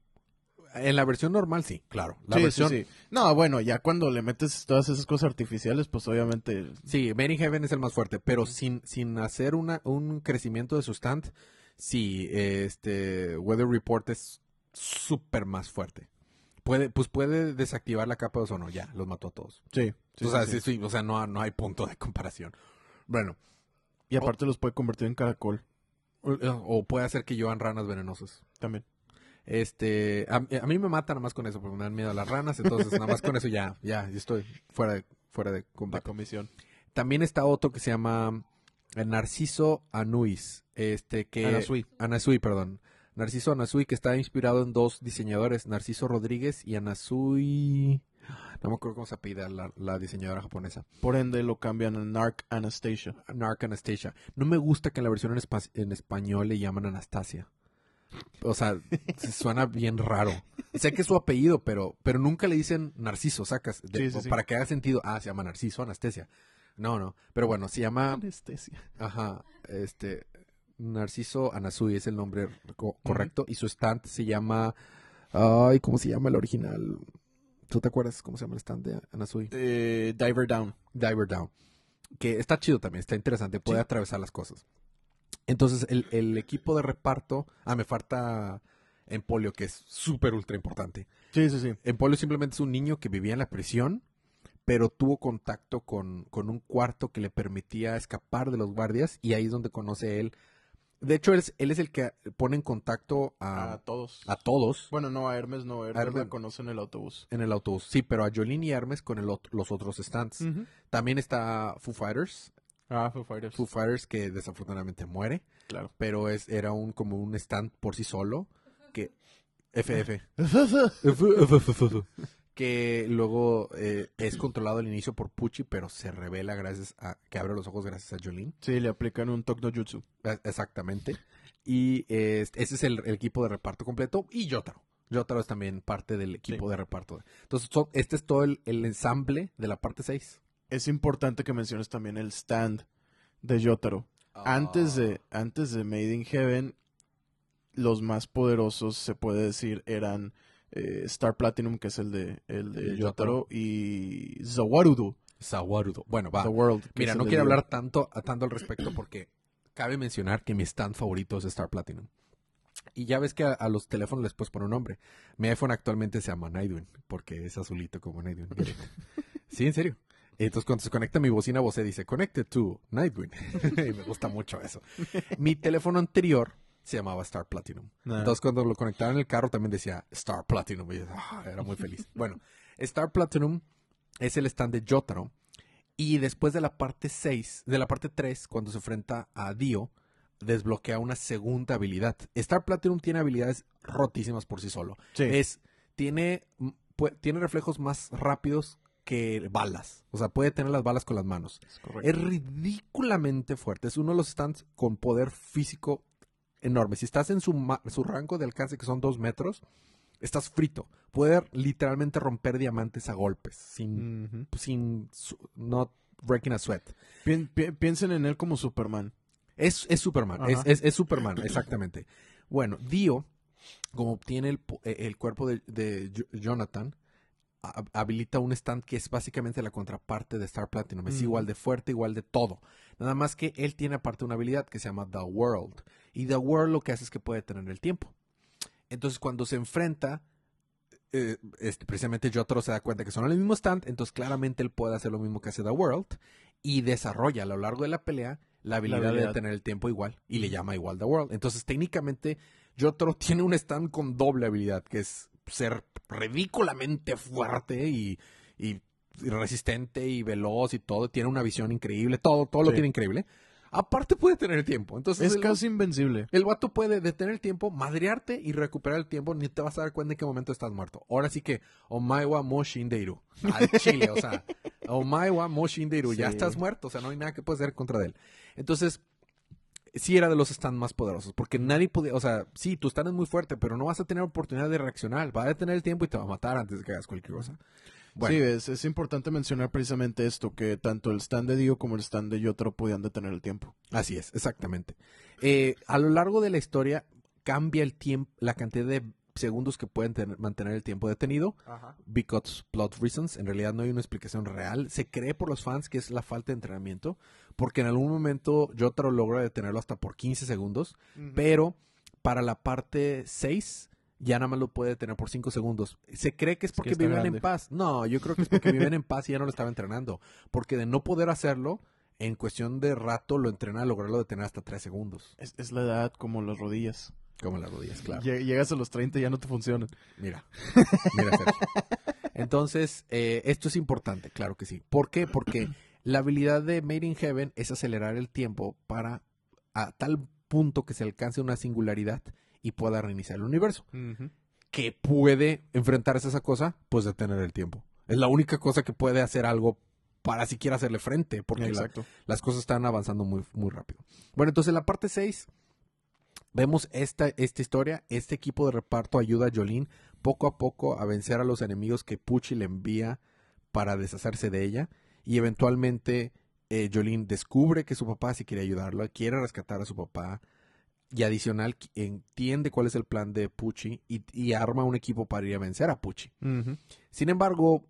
En la versión normal, sí, claro. La sí, versión, sí, sí. No, bueno, ya cuando le metes todas esas cosas artificiales, pues obviamente. Sí, in Heaven es el más fuerte, pero sin, sin hacer una, un crecimiento de su stand, sí, este Weather Report es súper más fuerte. Puede, pues puede desactivar la capa de ozono, ya, los mató a todos. Sí. sí, o sea, sí, sí, o sea no, no hay punto de comparación. Bueno, Y aparte los puede convertir en caracol o, o puede hacer que llevan ranas venenosas. también. Este, a, a mí me mata nada más con eso, porque me dan miedo a las ranas, entonces nada más con eso ya, ya, ya estoy fuera de, fuera de De combate. comisión. También está otro que se llama Narciso Anuis, este que Anasui. Anasui, perdón. Narciso Anasui que está inspirado en dos diseñadores, Narciso Rodríguez y Anasui no me acuerdo cómo se apellida la, la diseñadora japonesa. Por ende lo cambian a Narc Anastasia. Narc Anastasia. No me gusta que en la versión en, espa- en español le llaman Anastasia. O sea, se suena bien raro. Sé que es su apellido, pero, pero nunca le dicen Narciso, sacas. De- Sí, sí, sí. Para que haga sentido. Ah, se llama Narciso Anastasia. No, no. Pero bueno, se llama. Anestesia. Ajá. Este. Narciso Anasui es el nombre co- correcto. Y su stand se llama. Ay, ¿cómo se llama el original? ¿Tú te acuerdas cómo se llama el stand de Anasui? Eh, Diver Down. Diver Down. Que está chido también, está interesante, puede Sí. atravesar las cosas. Entonces, el, el equipo de reparto. Ah, me falta Empolio, que es súper ultra importante. Sí, sí, sí. Empolio simplemente es un niño que vivía en la prisión, pero tuvo contacto con, con un cuarto que le permitía escapar de los guardias, y ahí es donde conoce él. De hecho, él es, él es el que pone en contacto A a, todos. a todos Bueno, no, a Hermes no. Hermes, A Hermes. la conoce en el autobús. en el autobús. Sí, pero a Jolene y Hermes con el los otros stands. También está Foo Fighters, Ah, Foo Fighters. Foo Fighters que desafortunadamente muere, Claro. pero es era un como un stand por sí solo que FF que luego eh, es controlado al inicio por Pucci, pero se revela gracias a que abre los ojos gracias a Jolene. Sí, le aplican un Tok no Jutsu. Eh, Exactamente. Y eh, ese es el, el equipo de reparto completo. Y Yotaro. Yotaro es también parte del equipo de reparto. Entonces, son- este es todo el, el ensamble de la parte 6. Es importante que menciones también el stand de Yotaro. Antes Ah. de, antes de Made in Heaven, los más poderosos, se puede decir, eran eh, Star Platinum, que es el de, el de Yotaro, y Zawarudo, Sawarudo. Bueno, va. The World. Mira, no quiero hablar tanto, tanto al respecto porque cabe mencionar que mi stand favorito es Star Platinum. Y ya ves que a, a los teléfonos les puedes poner un nombre. Mi iPhone actualmente se llama Nightwing porque es azulito como Nightwing. sí, en serio. Entonces cuando se conecta mi bocina Bose dice Connected to Nightwing. y me gusta mucho eso. Mi teléfono anterior se llamaba Star Platinum. Ah. Entonces cuando lo conectaba en el carro también decía Star Platinum. Y yo, ah, era muy feliz. Bueno, Star Platinum es el stand de Jotaro. Y después de la parte 6, de la parte 3, cuando se enfrenta a Dio, desbloquea una segunda habilidad. Star Platinum tiene habilidades rotísimas por sí solo. Sí. Es, tiene, tiene reflejos más rápidos que balas. O sea, puede tener las balas con las manos. Es ridículamente fuerte. Es uno de los stands con poder físico enorme. Si estás en su, ma- su rango de alcance, que son dos metros, estás frito. Puede literalmente romper diamantes a golpes, sin, Ujú. sin not breaking a sweat. Pien- pi- piensen en él como Superman. Es, es Superman, es, es, es Superman, exactamente. Bueno, Dio, como tiene el, eh, el cuerpo de, de Jo- Jonathan, ha- habilita un stand que es básicamente la contraparte de Star Platinum. Es igual de fuerte, igual de todo. Nada más que él tiene aparte una habilidad que se llama The World. Y The World lo que hace es que puede tener el tiempo. Entonces cuando se enfrenta, eh, este, precisamente Jotaro se da cuenta que son el mismo stand, entonces claramente él puede hacer lo mismo que hace The World y desarrolla a lo largo de la pelea la habilidad, habilidad. de tener el tiempo igual y le llama igual The World. Entonces técnicamente Jotaro tiene un stand con doble habilidad, que es ser ridículamente fuerte y, resistente y veloz y todo. Tiene una visión increíble, todo, todo lo tiene increíble. Aparte puede tener el tiempo. Entonces Es el- casi invencible. el vato puede detener el tiempo, madrearte y recuperar el tiempo, ni te vas a dar cuenta en qué momento estás muerto. Ahora sí que, Omaiwa mo Shindeiru. Al chile, o sea, Omaiwa mo Shindeiru. Ya estás muerto, o sea, no hay nada que puedas hacer contra él. Entonces, sí era de los stands más poderosos, porque nadie podía, o sea, sí, tu stand es muy fuerte, pero no vas a tener oportunidad de reaccionar. Va a detener el tiempo y te va a matar antes de que hagas cualquier cosa. Bueno, Sí, es, es importante mencionar precisamente esto, que tanto el stand de Dio como el stand de Yotaro podían detener el tiempo. Así es, exactamente. Eh, a lo largo de la historia cambia el tiempo, la cantidad de segundos que pueden tener- mantener el tiempo detenido. Because plot reasons. En realidad no hay una explicación real. Se cree por los fans que es la falta de entrenamiento. Porque en algún momento Jotaro logra detenerlo hasta por 15 segundos. Pero para la parte 6 ya nada más lo puede detener por 5 segundos. Se cree que es que porque viven grande. en paz. No, yo creo que es porque viven en paz y ya no lo estaba entrenando. Porque de no poder hacerlo, en cuestión de rato lo entrena a lograrlo detener hasta 3 segundos. Es, es la edad como las rodillas. Como las rodillas, claro. Lle- Llegas a los 30 y ya no te funcionan. Mira, mira, Sergio. Entonces, eh, esto es importante, claro que sí. ¿Por qué? Porque la habilidad de Made in Heaven es acelerar el tiempo para a tal punto que se alcance una singularidad y pueda reiniciar el universo. que puede enfrentarse a esa cosa, pues detener el tiempo. Es la única cosa que puede hacer algo para siquiera hacerle frente, porque la- las cosas están avanzando muy, muy rápido. Bueno, entonces en la parte 6 vemos esta, esta historia. Este equipo de reparto ayuda a Jolene poco a poco a vencer a los enemigos que Pucci le envía para deshacerse de ella. Y eventualmente eh, Jolene descubre que su papá sí quiere ayudarlo, quiere rescatar a su papá. Y adicional, entiende cuál es el plan de Pucci y, y arma un equipo para ir a vencer a Pucci. Sin embargo,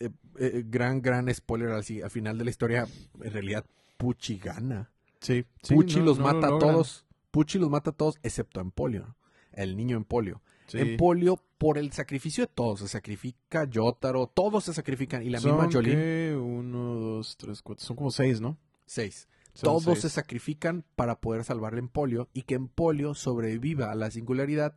eh, eh, gran, gran spoiler al, al final de la historia, en realidad Pucci gana. Sí. sí, Pucci no- los no lo mata a todos. Pucci los mata a todos, excepto a Empolio, el niño Empolio. Sí. Empolio, por el sacrificio de todos, se sacrifica Yotaro, todos se sacrifican, y la misma Jolene, ¿qué? Uno, dos, tres, cuatro. Son como seis, ¿no? seis. Todos seis. se sacrifican para poder salvar a Empolio y que Empolio sobreviva a la singularidad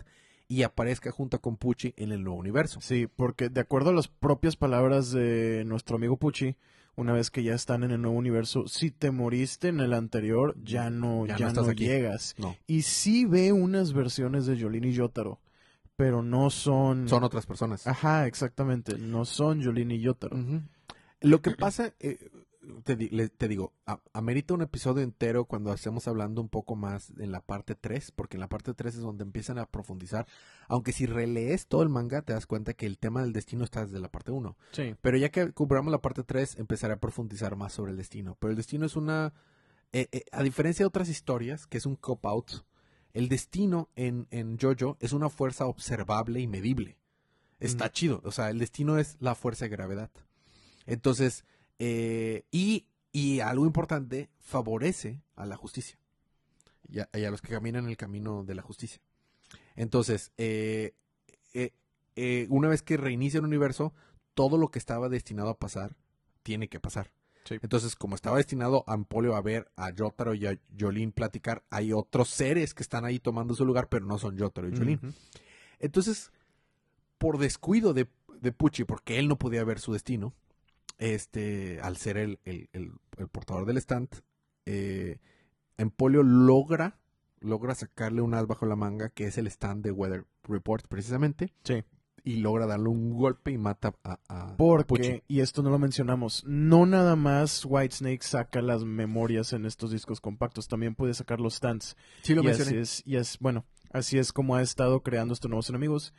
y aparezca junto con Pucci en el nuevo universo. Sí, porque de acuerdo a las propias palabras de nuestro amigo Pucci, una vez que ya están en el nuevo universo, si te moriste en el anterior, ya no, Ya ya, no estás no aquí. llegas. No, Y sí ve unas versiones de Jolene y Yotaro, pero no son... son otras personas. Ajá, exactamente, no son Jolene y Yotaro. Lo que pasa, eh, te, te digo, a- amerita un episodio entero cuando estemos hablando un poco más en la parte 3, porque en la parte 3 es donde empiezan a profundizar. Aunque si relees todo el manga, te das cuenta que el tema del destino está desde la parte 1. Sí. Pero ya que cubramos la parte 3, empezaré a profundizar más sobre el destino. Pero el destino es una... eh, eh, a diferencia de otras historias, que es un cop-out, el destino en, en JoJo es una fuerza observable y medible. Está chido. O sea, el destino es la fuerza de gravedad. Entonces, eh, y, y algo importante, favorece a la justicia. Y a, y a los que caminan el camino de la justicia. Entonces, eh, eh, una vez que reinicia el universo, todo lo que estaba destinado a pasar, tiene que pasar. Sí. Entonces, como estaba destinado a Empolio a ver a Jotaro y a Jolene platicar, hay otros seres que están ahí tomando su lugar, pero no son Jotaro y. Ujú. Entonces, por descuido de, de Pucci, porque él no podía ver su destino, este, al ser el, el- el- el portador del stand, eh, Empolio logra, logra sacarle un as bajo la manga, que es el stand de Weather Report, precisamente, Sí. y logra darle un golpe y mata a, a Porque, Pucci. y esto no lo mencionamos, no nada más Whitesnake saca las memorias en estos discos compactos, también puede sacar los stands. Sí lo y así mencioné. es, y es, bueno, así es como ha estado creando estos nuevos enemigos.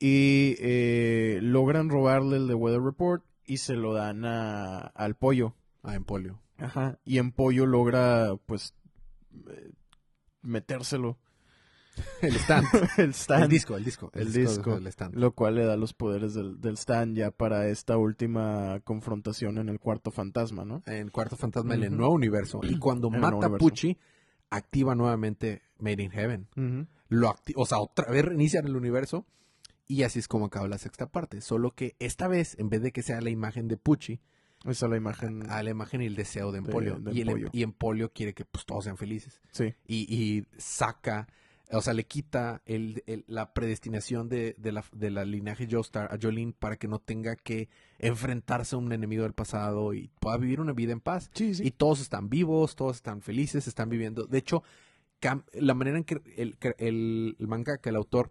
Y eh, logran robarle el de Weather Report y se lo dan a, al pollo. A Empolio. Ajá. Y en pollo logra, pues, eh, metérselo. El stand. el stand. el disco, el disco. El disco. El stand. Lo cual le da los poderes del, del stand ya para esta última confrontación en el cuarto fantasma, ¿no? En Cuarto Fantasma, en el nuevo universo. Y cuando En mata a. Pucci, activa nuevamente Made in Heaven. lo acti- o sea, otra vez reinician el universo y así es como acaba la sexta parte. Solo que esta vez, en vez de que sea la imagen de Pucci, es la imagen. a la imagen y el deseo de De- Empolio. de y, el, Empolio. y Empolio quiere que pues, todos sean felices. Sí. Y, y saca, o sea, le quita el, el- la predestinación de, de la, de la linaje Joestar a Jolene para que no tenga que enfrentarse a un enemigo del pasado y pueda vivir una vida en paz. Sí, Y todos están vivos, todos están felices, están viviendo. De hecho, la manera en que el, el, el manga, que el autor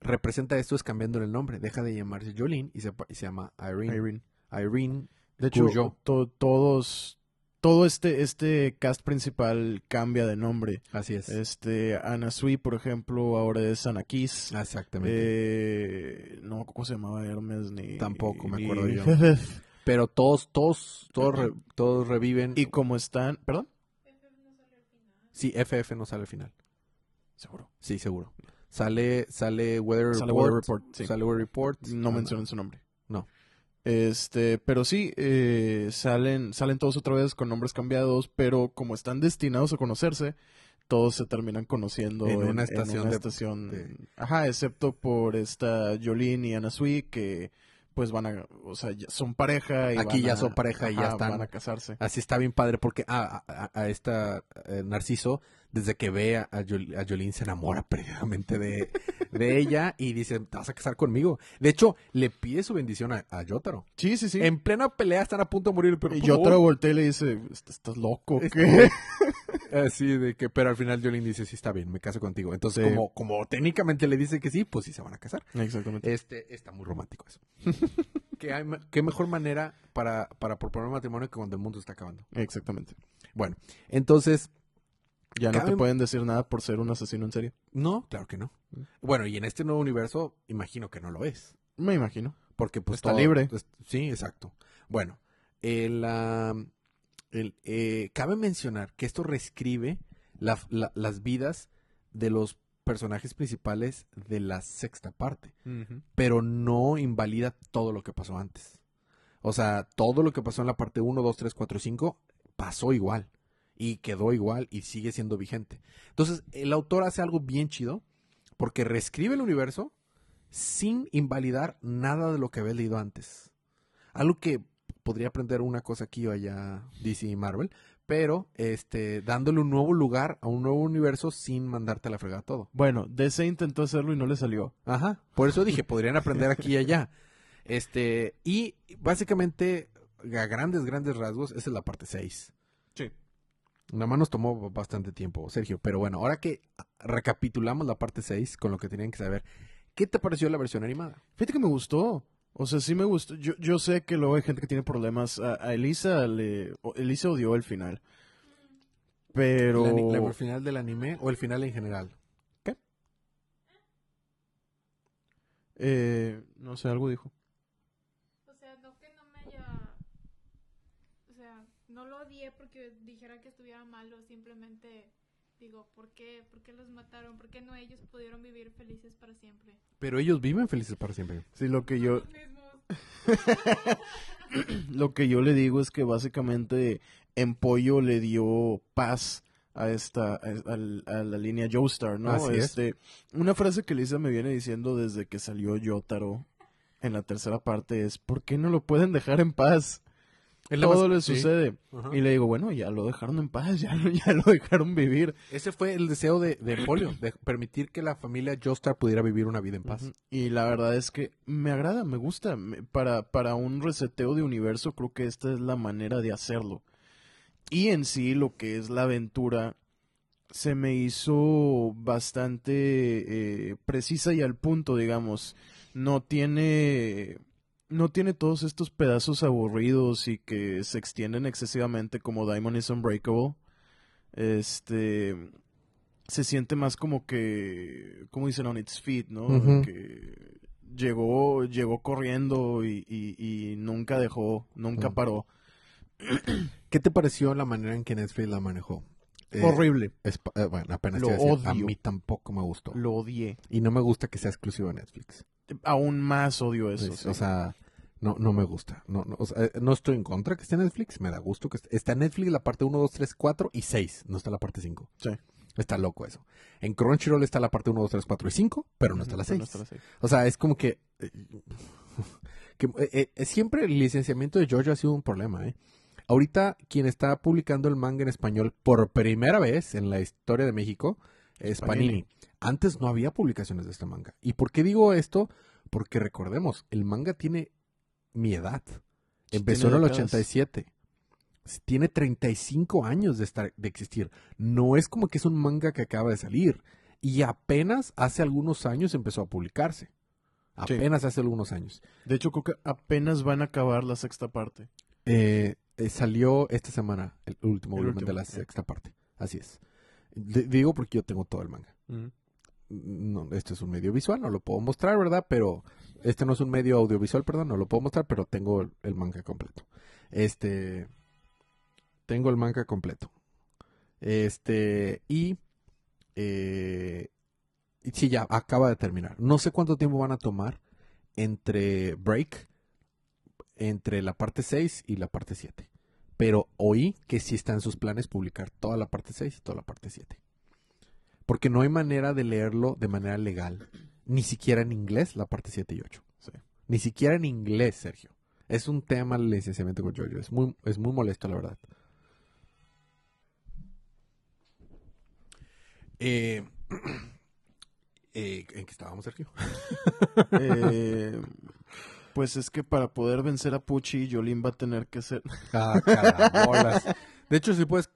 representa esto es cambiando el nombre. Deja de llamarse Jolene y se, pa- y se llama Irene. Irene. Irene. De hecho, Cuyo. to- todos, todo este, este cast principal cambia de nombre. Así es. Este, Ana Sui, por ejemplo, ahora es Ana Kiss. Exactamente. Eh, no, ¿cómo se llamaba Hermes? Ni, Tampoco me ni- acuerdo yo. Pero todos, todos, todos, re- todos reviven. y como están, perdón, Sí, FF no sale al final. seguro. Sí, seguro. Sale, sale Weather Sale Report. Weather Report, sí. Sale Weather Report. No Ah, mencionan su nombre. No. Este, pero sí, eh, salen, salen todos otra vez con nombres cambiados, pero como están destinados a conocerse, todos se terminan conociendo En una estación una de- estación- de- Ajá, excepto por esta Jolene y Anasui que pues van a, o sea, son pareja y Aquí van ya a- son pareja y ya están. van a casarse. Así está bien padre porque a, a, a esta eh, Narciso, desde que ve a, Jol- a Jolene, se enamora perdidamente de, de ella y dice, te vas a casar conmigo. De hecho, le pide su bendición a, a Yotaro. Sí, sí, sí. En plena pelea están a punto de morir, pero y por yo favor, otra volteé y le dice, "¿Est- ¿estás loco? ¿Qué? Así de que, pero al final Jolene dice, sí está bien, me caso contigo. Entonces, Sí. como, como técnicamente le dice que sí, pues sí se van a casar. Exactamente. Este, está muy romántico eso. ¿Qué, hay, qué mejor manera para, para proponer matrimonio que cuando el mundo está acabando? Exactamente. Bueno, entonces, Ya no Cabe- te pueden decir nada por ser un asesino en serie. no, claro que no. Bueno, y en este nuevo universo, imagino que no lo es. Me imagino. Porque pues Está libre. sí, exacto. Bueno, el, el, eh, cabe mencionar que esto reescribe la- la- las vidas de los personajes principales de la sexta parte, pero no invalida todo lo que pasó antes. O sea, todo lo que pasó en la parte 1, 2, 3, 4 y 5 pasó igual y quedó igual y sigue siendo vigente. Entonces, el autor hace algo bien chido porque reescribe el universo sin invalidar nada de lo que había leído antes. Algo que podría aprender una cosa aquí o allá DC y Marvel, pero este dándole un nuevo lugar a un nuevo universo sin mandarte a la fregada todo. Bueno, DC intentó hacerlo y no le salió. Ajá. Por eso dije, podrían aprender aquí y allá. Este, y básicamente a grandes, grandes rasgos, esa es la parte 6. Sí. Nada más nos tomó bastante tiempo, Sergio. Pero bueno, ahora que recapitulamos la parte 6 con lo que tenían que saber, ¿qué te pareció la versión animada? Fíjate que me gustó. O sea, sí me gustó. Yo, yo sé que luego hay gente que tiene problemas. A, a Elisa le... Elisa odió el final. Pero... ¿La, ani- la- ¿El final del anime o el final en general? eh, no sé, algo dijo. O sea, no que no me haya. O sea, no lo porque dijera que estuviera malo, simplemente digo, ¿por qué? ¿Por qué los mataron? ¿Por qué no ellos pudieron vivir felices para siempre? Pero ellos viven felices para siempre. Sí, lo que yo... Lo que yo le digo es que básicamente Empollo le dio paz a esta a, a- a la línea Joestar, ¿no? Así es. este, Una frase que Lisa me viene diciendo desde que salió Yotaro en la tercera parte es ¿por qué no lo pueden dejar en paz? Todo le sucede. Y le digo, bueno, ya lo dejaron en paz, ya, lo- ya lo dejaron vivir. Ese fue el deseo de, de Polio, de permitir que la familia Joestar pudiera vivir una vida en paz. Y la verdad es que me agrada, me gusta. Me- Para, para un reseteo de universo, creo que esta es la manera de hacerlo. Y en sí, lo que es la aventura, se me hizo bastante eh, precisa y al punto, digamos. No tiene. No tiene todos estos pedazos aburridos y que se extienden excesivamente como Diamond is Unbreakable. Este se siente más como que, como dicen, on its feet, ¿no? Que llegó, llegó corriendo y, y- y nunca dejó, nunca Ujú. paró. ¿Qué te pareció la manera en que Netflix la manejó? Eh, Horrible. es eh, bueno, apenas Lo iba a odio. mí tampoco me gustó. Lo odié. Y no me gusta que sea exclusivo de Netflix. Aún más odio eso. Pues, sí. O sea, no, no me gusta. No, no, o sea, eh, no estoy en contra que esté en Netflix. Me da gusto que esté. Está en Netflix la parte 1, 2, 3, 4 y 6. No está la parte 5. Sí. Está loco eso. En Crunchyroll está la parte 1, 2, 3, 4 y 5, pero no está la Pero 6. no está la seis. O sea, es como que... eh, que eh, eh, siempre el licenciamiento de JoJo ha sido un problema, ¿eh? Ahorita quien está publicando el manga en español por primera vez en la historia de México es Panini. Panini. Antes no había publicaciones de este manga. ¿Y por qué digo esto? Porque recordemos, el manga tiene mi edad. Empezó en el décadas. 87. Tiene 35 años de, estar, de existir. No es como que es un manga que acaba de salir. Y apenas hace algunos años empezó a publicarse. Sí. Apenas hace algunos años. De hecho, creo que apenas van a acabar la sexta parte. Eh, eh, salió esta semana el último El volumen último, de la sexta parte. Así es. D- digo porque yo tengo todo el manga. No, este es un medio visual, no lo puedo mostrar, ¿verdad? Pero este no es un medio audiovisual, perdón, no lo puedo mostrar, pero tengo el, manga completo. Este, tengo el manga completo. Este, y, eh, sí, ya acaba de terminar. No sé cuánto tiempo van a tomar entre break, entre la parte 6 y la parte 7. Pero oí que sí está en sus planes publicar toda la parte 6 y toda la parte 7. Porque no hay manera de leerlo de manera legal. Ni siquiera en inglés, la parte 7 y 8. Sí. Ni siquiera en inglés, Sergio. Es un tema el licenciamiento con Jojo. Es muy, es muy molesto, la verdad. Eh, eh, ¿En qué estábamos, Sergio? Eh, pues es que para poder vencer a Pucci, Jolín va a tener que ser. Ah, carabolas. De hecho, sí puedes...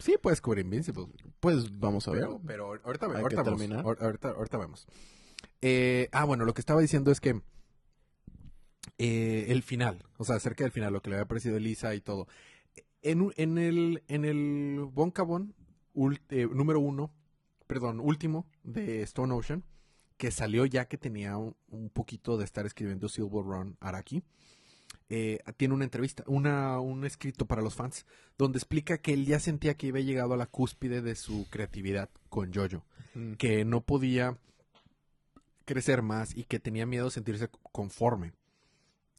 Sí puedes cubrir Invincible. Pues vamos a ver. Pero, pero ahorita, vemos. terminar. Ahor- Ahorita, ahorita vemos. Eh, ah, bueno, lo que estaba diciendo es que eh, el final, o sea, acerca del final, lo que le había parecido Elisa y todo. En, el, en el Bonkabon ul- eh, número uno, perdón, último de Stone Ocean, que salió ya que tenía un, un poquito de estar escribiendo Silver Run Araki. Eh, tiene una entrevista, una, un escrito para los fans, donde explica que él ya sentía que había llegado a la cúspide de su creatividad con Jojo, Mm. que no podía crecer más y que tenía miedo de sentirse conforme.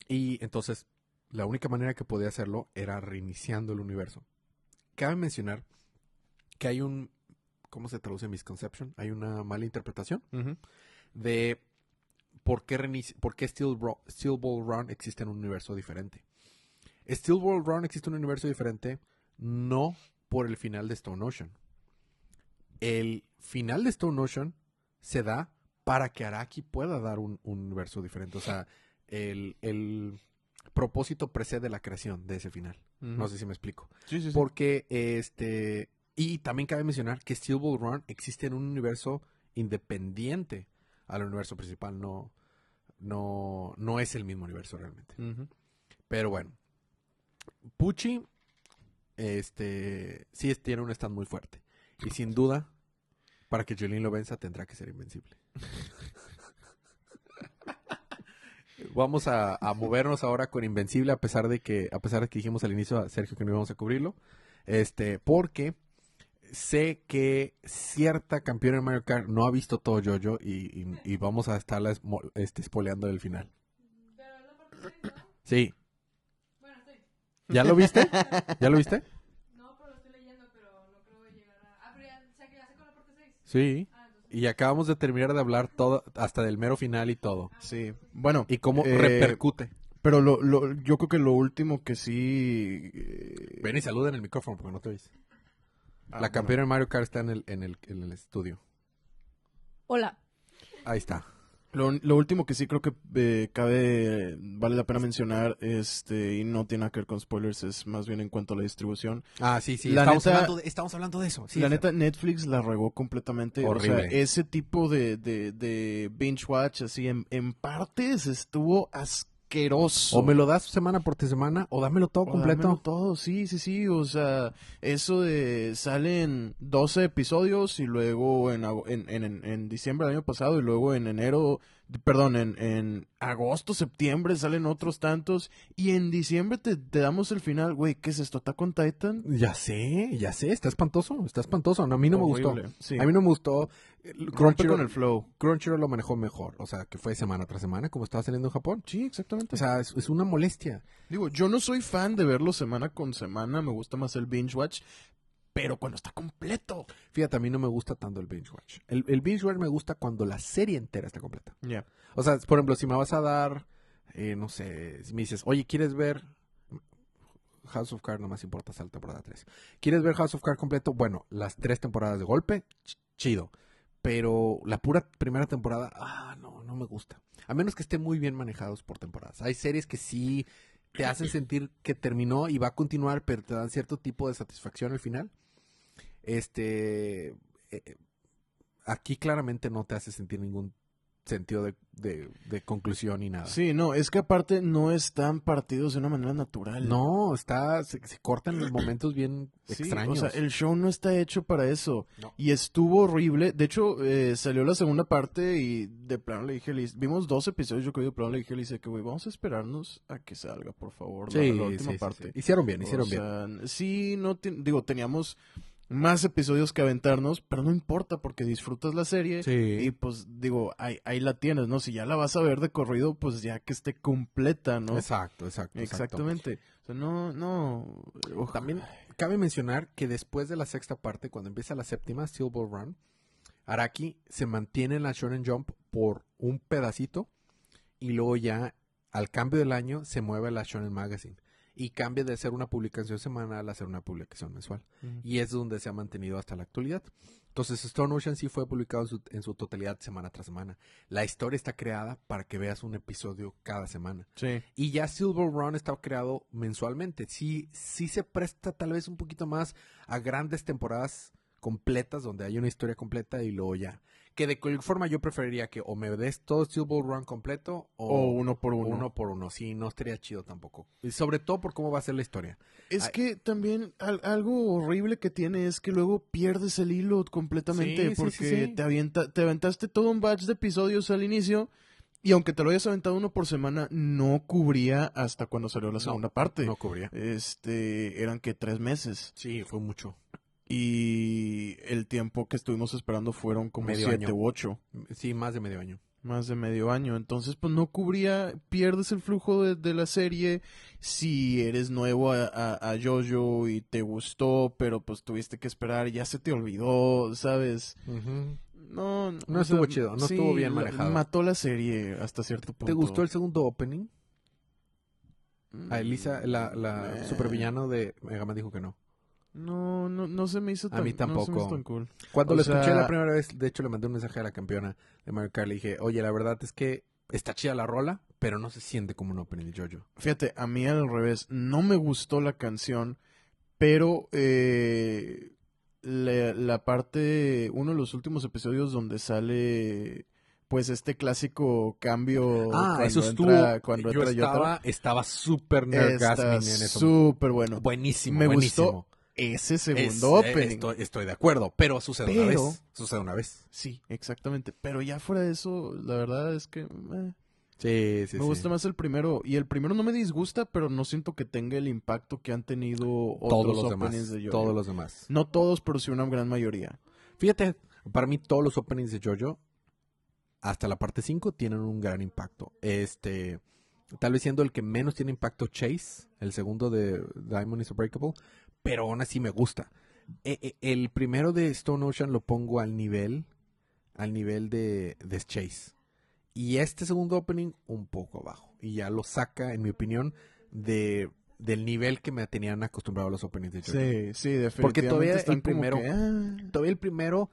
Y entonces la única manera que podía hacerlo era reiniciando el universo. Cabe mencionar que hay un, ¿cómo se traduce misconception? Hay una mala interpretación de por qué, reinici- por qué Steel, Bro- Steel Ball Run existe en un universo diferente. Steel Ball Run existe en un universo diferente no por el final de Stone Ocean. El final de Stone Ocean se da para que Araki pueda dar un, un universo diferente. O sea, el, el- propósito precede la creación de ese final. No sé si me explico. Sí, sí, sí. Porque este y también cabe mencionar que Steel Ball Run existe en un universo independiente al universo principal, no no no es el mismo universo realmente. Pero bueno, Pucci este sí tiene un stand muy fuerte y sin duda para que Jolene lo venza tendrá que ser invencible. Vamos a, a movernos ahora con Invencible a pesar de que a pesar de que dijimos al inicio a Sergio que no íbamos a cubrirlo, este porque sé que cierta campeona en Mario Kart no ha visto todo JoJo y, y, y vamos a estarla este, spoileando del final. Pero es la parte seis, ¿no? Sí, Bueno, sí. ¿ya lo viste? ¿Ya lo viste? No, pero lo estoy leyendo, pero no creo llegar a... Ah, pero ya, o sea, que ya sé con la parte 6. Sí. Ah, entonces... Y acabamos de terminar de hablar todo hasta del mero final y todo. Sí. Bueno, Y cómo Eh, repercute. pero lo, lo, yo creo que lo último que sí... eh, Ven y saluda en el micrófono porque no te oyes. Ah, La bueno. campeona en Mario Kart está en el, en el, en el estudio. Hola. Ahí está. Lo, lo último que sí creo que eh, cabe, vale la pena mencionar, este, y no tiene nada que ver con spoilers, es más bien en cuanto a la distribución. Ah, sí, sí. La estamos, neta- hablando de, estamos hablando de eso. Sí, la neta, Netflix la regó completamente. O sea, Horrible. ese tipo de, de, de binge watch, así en, en partes, estuvo asqueroso. O me lo das semana por semana o dámelo todo O completo. dámelo todo, sí, sí, sí. O sea, eso de salen 12 episodios y luego en, en, en- en diciembre del año pasado y luego en enero, perdón, en, en agosto, septiembre salen otros tantos y en diciembre te, te damos el final. Güey, ¿qué es esto? ¿Attack on Titan? Ya sé, ya sé. Está espantoso. Está espantoso. No, a mí no me gustó. sí. A mí no me gustó. Crunchyroll, con el flow. Crunchyroll lo manejó mejor. O sea, que fue semana tras semana como estaba saliendo en Japón. Sí, exactamente. O sea, es, es una molestia. Digo, yo no soy fan de verlo semana con semana, me gusta más el binge watch, pero cuando está completo. Fíjate, a mí no me gusta tanto el binge watch. El, el binge watch me gusta cuando la serie entera está completa. Ya. O sea, por ejemplo, si me vas a dar, eh, no sé, si me dices, oye, ¿quieres ver House of Cards? No más importa hasta la temporada 3. ¿Quieres ver House of Cards completo? Bueno, las tres temporadas de golpe, ch- chido. Pero la pura primera temporada, ah, no, no me gusta. A menos que estén muy bien manejados por temporadas. Hay series que sí te hacen sentir que terminó y va a continuar, pero te dan cierto tipo de satisfacción al final. Este, eh, eh, aquí claramente no te hace sentir ningún sentido de, de- de conclusión ni nada. Sí, no, es que aparte no están partidos de una manera natural. No, está, se, se cortan los momentos bien Sí, extraños. O sea, el show no está hecho para eso. No. Y estuvo horrible. De hecho, eh, salió la segunda parte y de plano le dije, Liz- vimos dos episodios, yo creo, de plano le dije, Liz, que güey, vamos a esperarnos a que salga, por favor, la- Sí, la, última sí, parte. sí. Hicieron bien, hicieron O bien. sí, no ti- digo, teníamos más episodios que aventarnos, pero no importa porque disfrutas la serie. Sí. Y pues digo, ahí, ahí la tienes, ¿no? Si ya la vas a ver de corrido, pues ya que esté completa, ¿no? Exacto, exacto. exacto. Exactamente. O sea, no, no. También cabe mencionar que después de la sexta parte, cuando empieza la séptima, Steel Ball Run, Araki se mantiene en la Shonen Jump por un pedacito y luego ya al cambio del año se mueve a la Shonen Magazine y cambia de ser una publicación semanal a ser una publicación mensual. Y es donde se ha mantenido hasta la actualidad. Entonces, Stone Ocean sí fue publicado en su, en su totalidad semana tras semana. La historia está creada para que veas un episodio cada semana. Sí. Y ya Silver Run está creado mensualmente. Sí, sí se presta tal vez un poquito más a grandes temporadas completas donde hay una historia completa y luego ya. Que de cualquier forma yo preferiría que o me des todo Silver Run completo o, O uno por uno. uno por uno. Sí, no estaría chido tampoco. Y sobre todo por cómo va a ser la historia. Es Ay. que también al- algo horrible que tiene es que luego pierdes el hilo completamente Sí, porque sí, sí. Te, avienta, te aventaste todo un batch de episodios al inicio y aunque te lo hayas aventado uno por semana, no cubría hasta cuando salió la No, segunda parte. No cubría. Este, eran que tres meses. Sí, fue mucho. Y el tiempo que estuvimos esperando fueron como Medio siete año. u ocho. Sí, más de medio año. Más de medio año. Entonces, pues no cubría, pierdes el flujo de, de la serie. Si eres nuevo a, a, a Jojo y te gustó, pero pues tuviste que esperar ya se te olvidó, ¿sabes? No, No o estuvo chido, no estuvo bien manejado. Mató la serie hasta cierto punto. ¿Te gustó el segundo opening? Mm, A Elisa, la, la eh, supervillano de Mega Man dijo que no. No, no, no se me hizo A tan, mí no se me hizo tampoco. tan cool. Cuando O lo escuché la primera vez, de hecho le mandé un mensaje a la campeona de Mario Kart, le dije, oye, la verdad es que Está chida la rola, pero no se siente como un opening de JoJo. Fíjate, a mí al revés, no me gustó la canción, pero eh, la, la parte, uno de los últimos episodios donde sale pues este clásico cambio Ah, cuando eso entra, estuvo. cuando yo entra Yotaro. estaba, estaba súper nergasming en eso. súper bueno. Buenísimo, Me buenísimo. gustó ese segundo Es- opening. eh, Estoy, estoy de acuerdo, pero sucede una vez. Sucede una vez. Sí, exactamente. Pero ya fuera de eso, la verdad es que eh, Sí, sí, me gusta más el primero. Y el primero no me disgusta, pero no siento que tenga el impacto que han tenido otros Todos los openings demás. de JoJo. Todos los demás. No todos, pero sí una gran mayoría. Fíjate, para mí todos los openings de JoJo, hasta la parte 5, tienen un gran impacto. Este, tal vez siendo el que menos tiene impacto Chase, el segundo de Diamond is Unbreakable, pero aún así me gusta. E- e- el primero de Stone Ocean lo pongo al nivel, al nivel de, de Chase. Y este segundo opening un poco abajo. Y ya lo saca, en mi opinión, de, del nivel que me tenían acostumbrado los openings de JoJo. Sí, sí, definitivamente. Porque todavía están el primero- que, ah, todavía el primero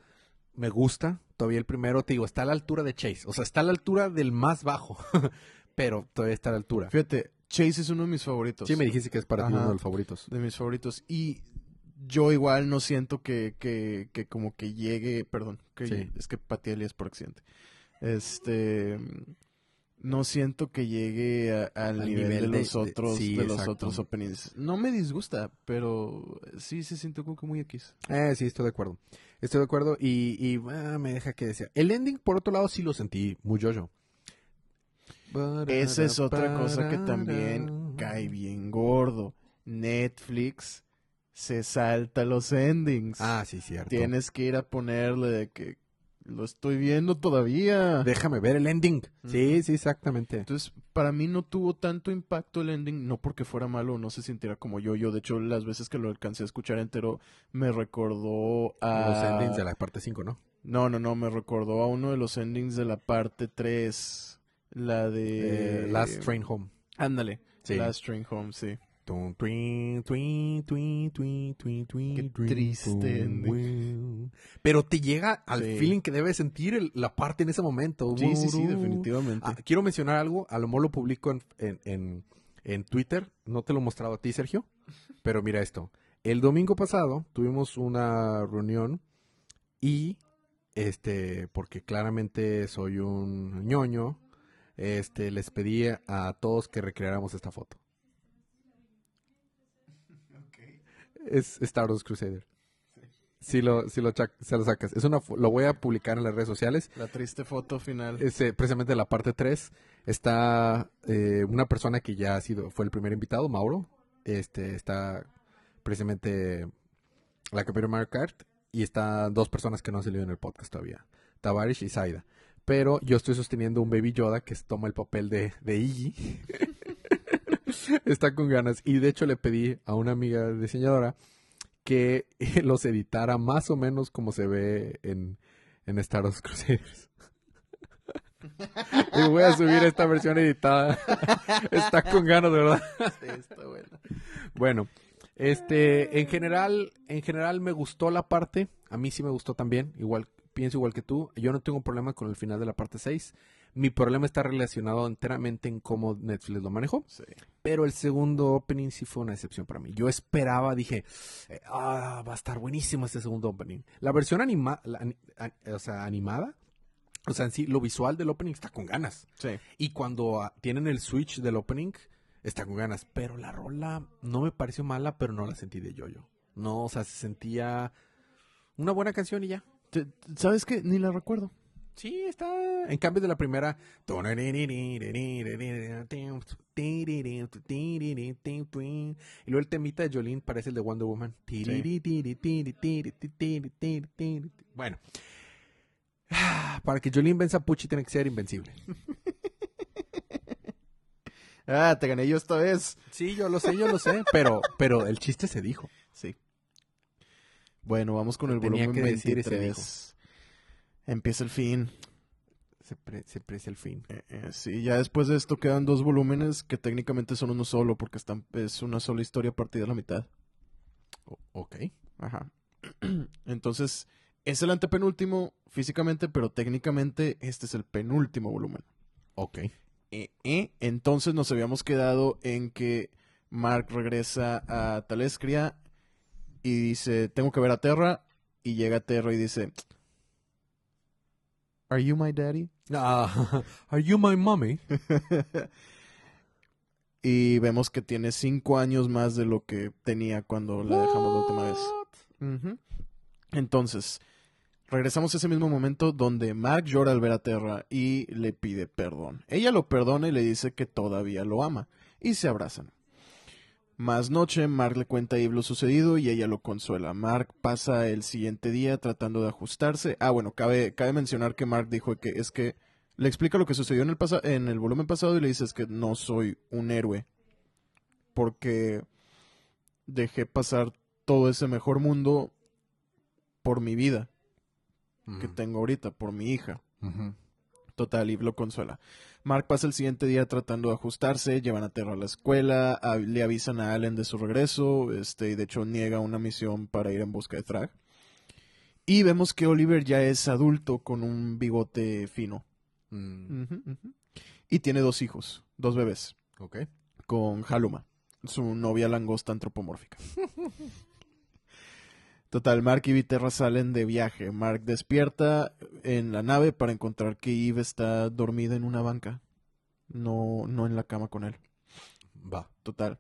me gusta. Todavía el primero, te digo, está a la altura de Chase. O sea, está a la altura del más bajo. pero todavía está a la altura. Fíjate, Chase es uno de mis favoritos. Sí, me dijiste que es para ti uno de los favoritos. De mis favoritos. Y yo igual no siento que, que, que como que llegue, perdón, que Sí. es que pateé Elías por accidente. Este, no siento que llegue a- al, Al nivel, nivel de de- los de- otros, sí, de los otros openings. No me disgusta, pero sí se siente como que muy X. Eh, sí, estoy de acuerdo. Estoy de acuerdo y, y, ah, me deja que decir. El ending, por otro lado, sí lo sentí muy yo-yo. Esa es otra cosa que también cae bien gordo. Netflix se salta los endings. Ah, sí, cierto. Tienes que ir a ponerle de que lo estoy viendo todavía. Déjame ver el ending. Sí, sí, exactamente. Entonces, para mí no tuvo tanto impacto el ending, no porque fuera malo o no se sintiera como yo. Yo, de hecho, las veces que lo alcancé a escuchar entero, me recordó a... Los endings de la parte 5, ¿no? No, no, no, me recordó a uno de los endings de la parte 3. La de... Eh, Last Train Home. Ándale. Sí. Last Train Home, sí. Qué triste. Pero te llega al Sí. feeling que debe sentir el- la parte en ese momento. Sí, sí, sí, definitivamente. Ah, quiero mencionar algo, a lo mejor lo publico en, en, en- en Twitter, no te lo he mostrado a ti, Sergio, pero mira esto. El domingo pasado tuvimos una reunión y, este, porque claramente soy un ñoño, este, les pedí a todos que recreáramos esta foto. Es Star Wars Crusader. Si lo, si lo, chac- se lo sacas. Es una, lo voy a publicar en las redes sociales. La triste foto final. Es, eh, precisamente la parte 3 está eh, una persona que ya ha sido, fue el primer invitado, Mauro. Este está precisamente la pidió Mario Kart. Y están dos personas que no han salido en el podcast todavía. Tavares y Zaida. Pero yo estoy sosteniendo un Baby Yoda que toma el papel de, de Iggy. está con ganas. Y de hecho le pedí a una amiga diseñadora que los editara más o menos como se ve en, en Star Wars Crusaders. y voy a subir esta versión editada. Está con ganas, de verdad. Sí, está buena. Bueno, este, en general, en general me gustó la parte. A mí sí me gustó también. Igual, pienso igual que tú. Yo no tengo problema con el final de la parte 6. Mi problema está relacionado enteramente en cómo Netflix lo manejó. Sí. Pero el segundo opening sí fue una excepción para mí. Yo esperaba, dije, eh, ah, va a estar buenísimo este segundo opening. La versión anima la ani- an- o sea, animada, o sea, en sí, lo visual del opening está con ganas. Sí. Y cuando ah, tienen el switch del opening, está con ganas. Pero la rola no me pareció mala, pero no la sentí de yo-yo. No, o sea, se sentía una buena canción y ya. ¿Sabes qué? Ni la recuerdo. Sí, está. En cambio de la primera. Y luego el temita de Jolene parece el de Wonder Woman. Bueno. Para que Jolene venza a Pucci tiene que ser invencible. Ah, te gané yo esta vez. Sí, yo lo sé, yo lo sé. Pero, pero el chiste se dijo. Sí. Bueno, vamos con el Tenía volumen que decir y se 23. Empieza el fin. Se, pre- se aprecia el fin. Eh, eh, sí, ya después de esto quedan dos volúmenes que técnicamente son uno solo porque están, es una sola historia partida a la mitad. O- ok. Ajá. Entonces, es el antepenúltimo físicamente, pero técnicamente este es el penúltimo volumen. Ok. Eh, eh, Entonces nos habíamos quedado en que Mark regresa a Talescria y dice, tengo que ver a Terra. Y llega Terra y dice, ¿Are you my daddy? Ah, are you my mommy? y vemos que tiene cinco años más de lo que tenía cuando la dejamos la última vez. Entonces, regresamos a ese mismo momento donde Mark llora al ver a Terra y le pide perdón. Ella lo perdona y le dice que todavía lo ama. Y se abrazan. Más noche, Mark le cuenta a Eve lo sucedido y ella lo consuela. Mark pasa el siguiente día tratando de ajustarse. Ah, bueno, cabe, cabe mencionar que Mark dijo que es que le explica lo que sucedió en el, pasa- en el volumen pasado y le dice es que no soy un héroe. Porque dejé pasar todo ese mejor mundo por mi vida que tengo ahorita, por mi hija. Total, Eve lo consuela. Mark pasa el siguiente día tratando de ajustarse, llevan a Terra a la escuela, a- le avisan a Allen de su regreso, este, y de hecho niega una misión para ir en busca de Thrag. Y vemos que Oliver ya es adulto con un bigote fino. Mm. Y tiene dos hijos, dos bebés, Ok. con Haluma, su novia langosta antropomórfica. Total, Mark y Viterra salen de viaje. Mark despierta en la nave para encontrar que Eve está dormida en una banca. No, no en la cama con él. Va. Total.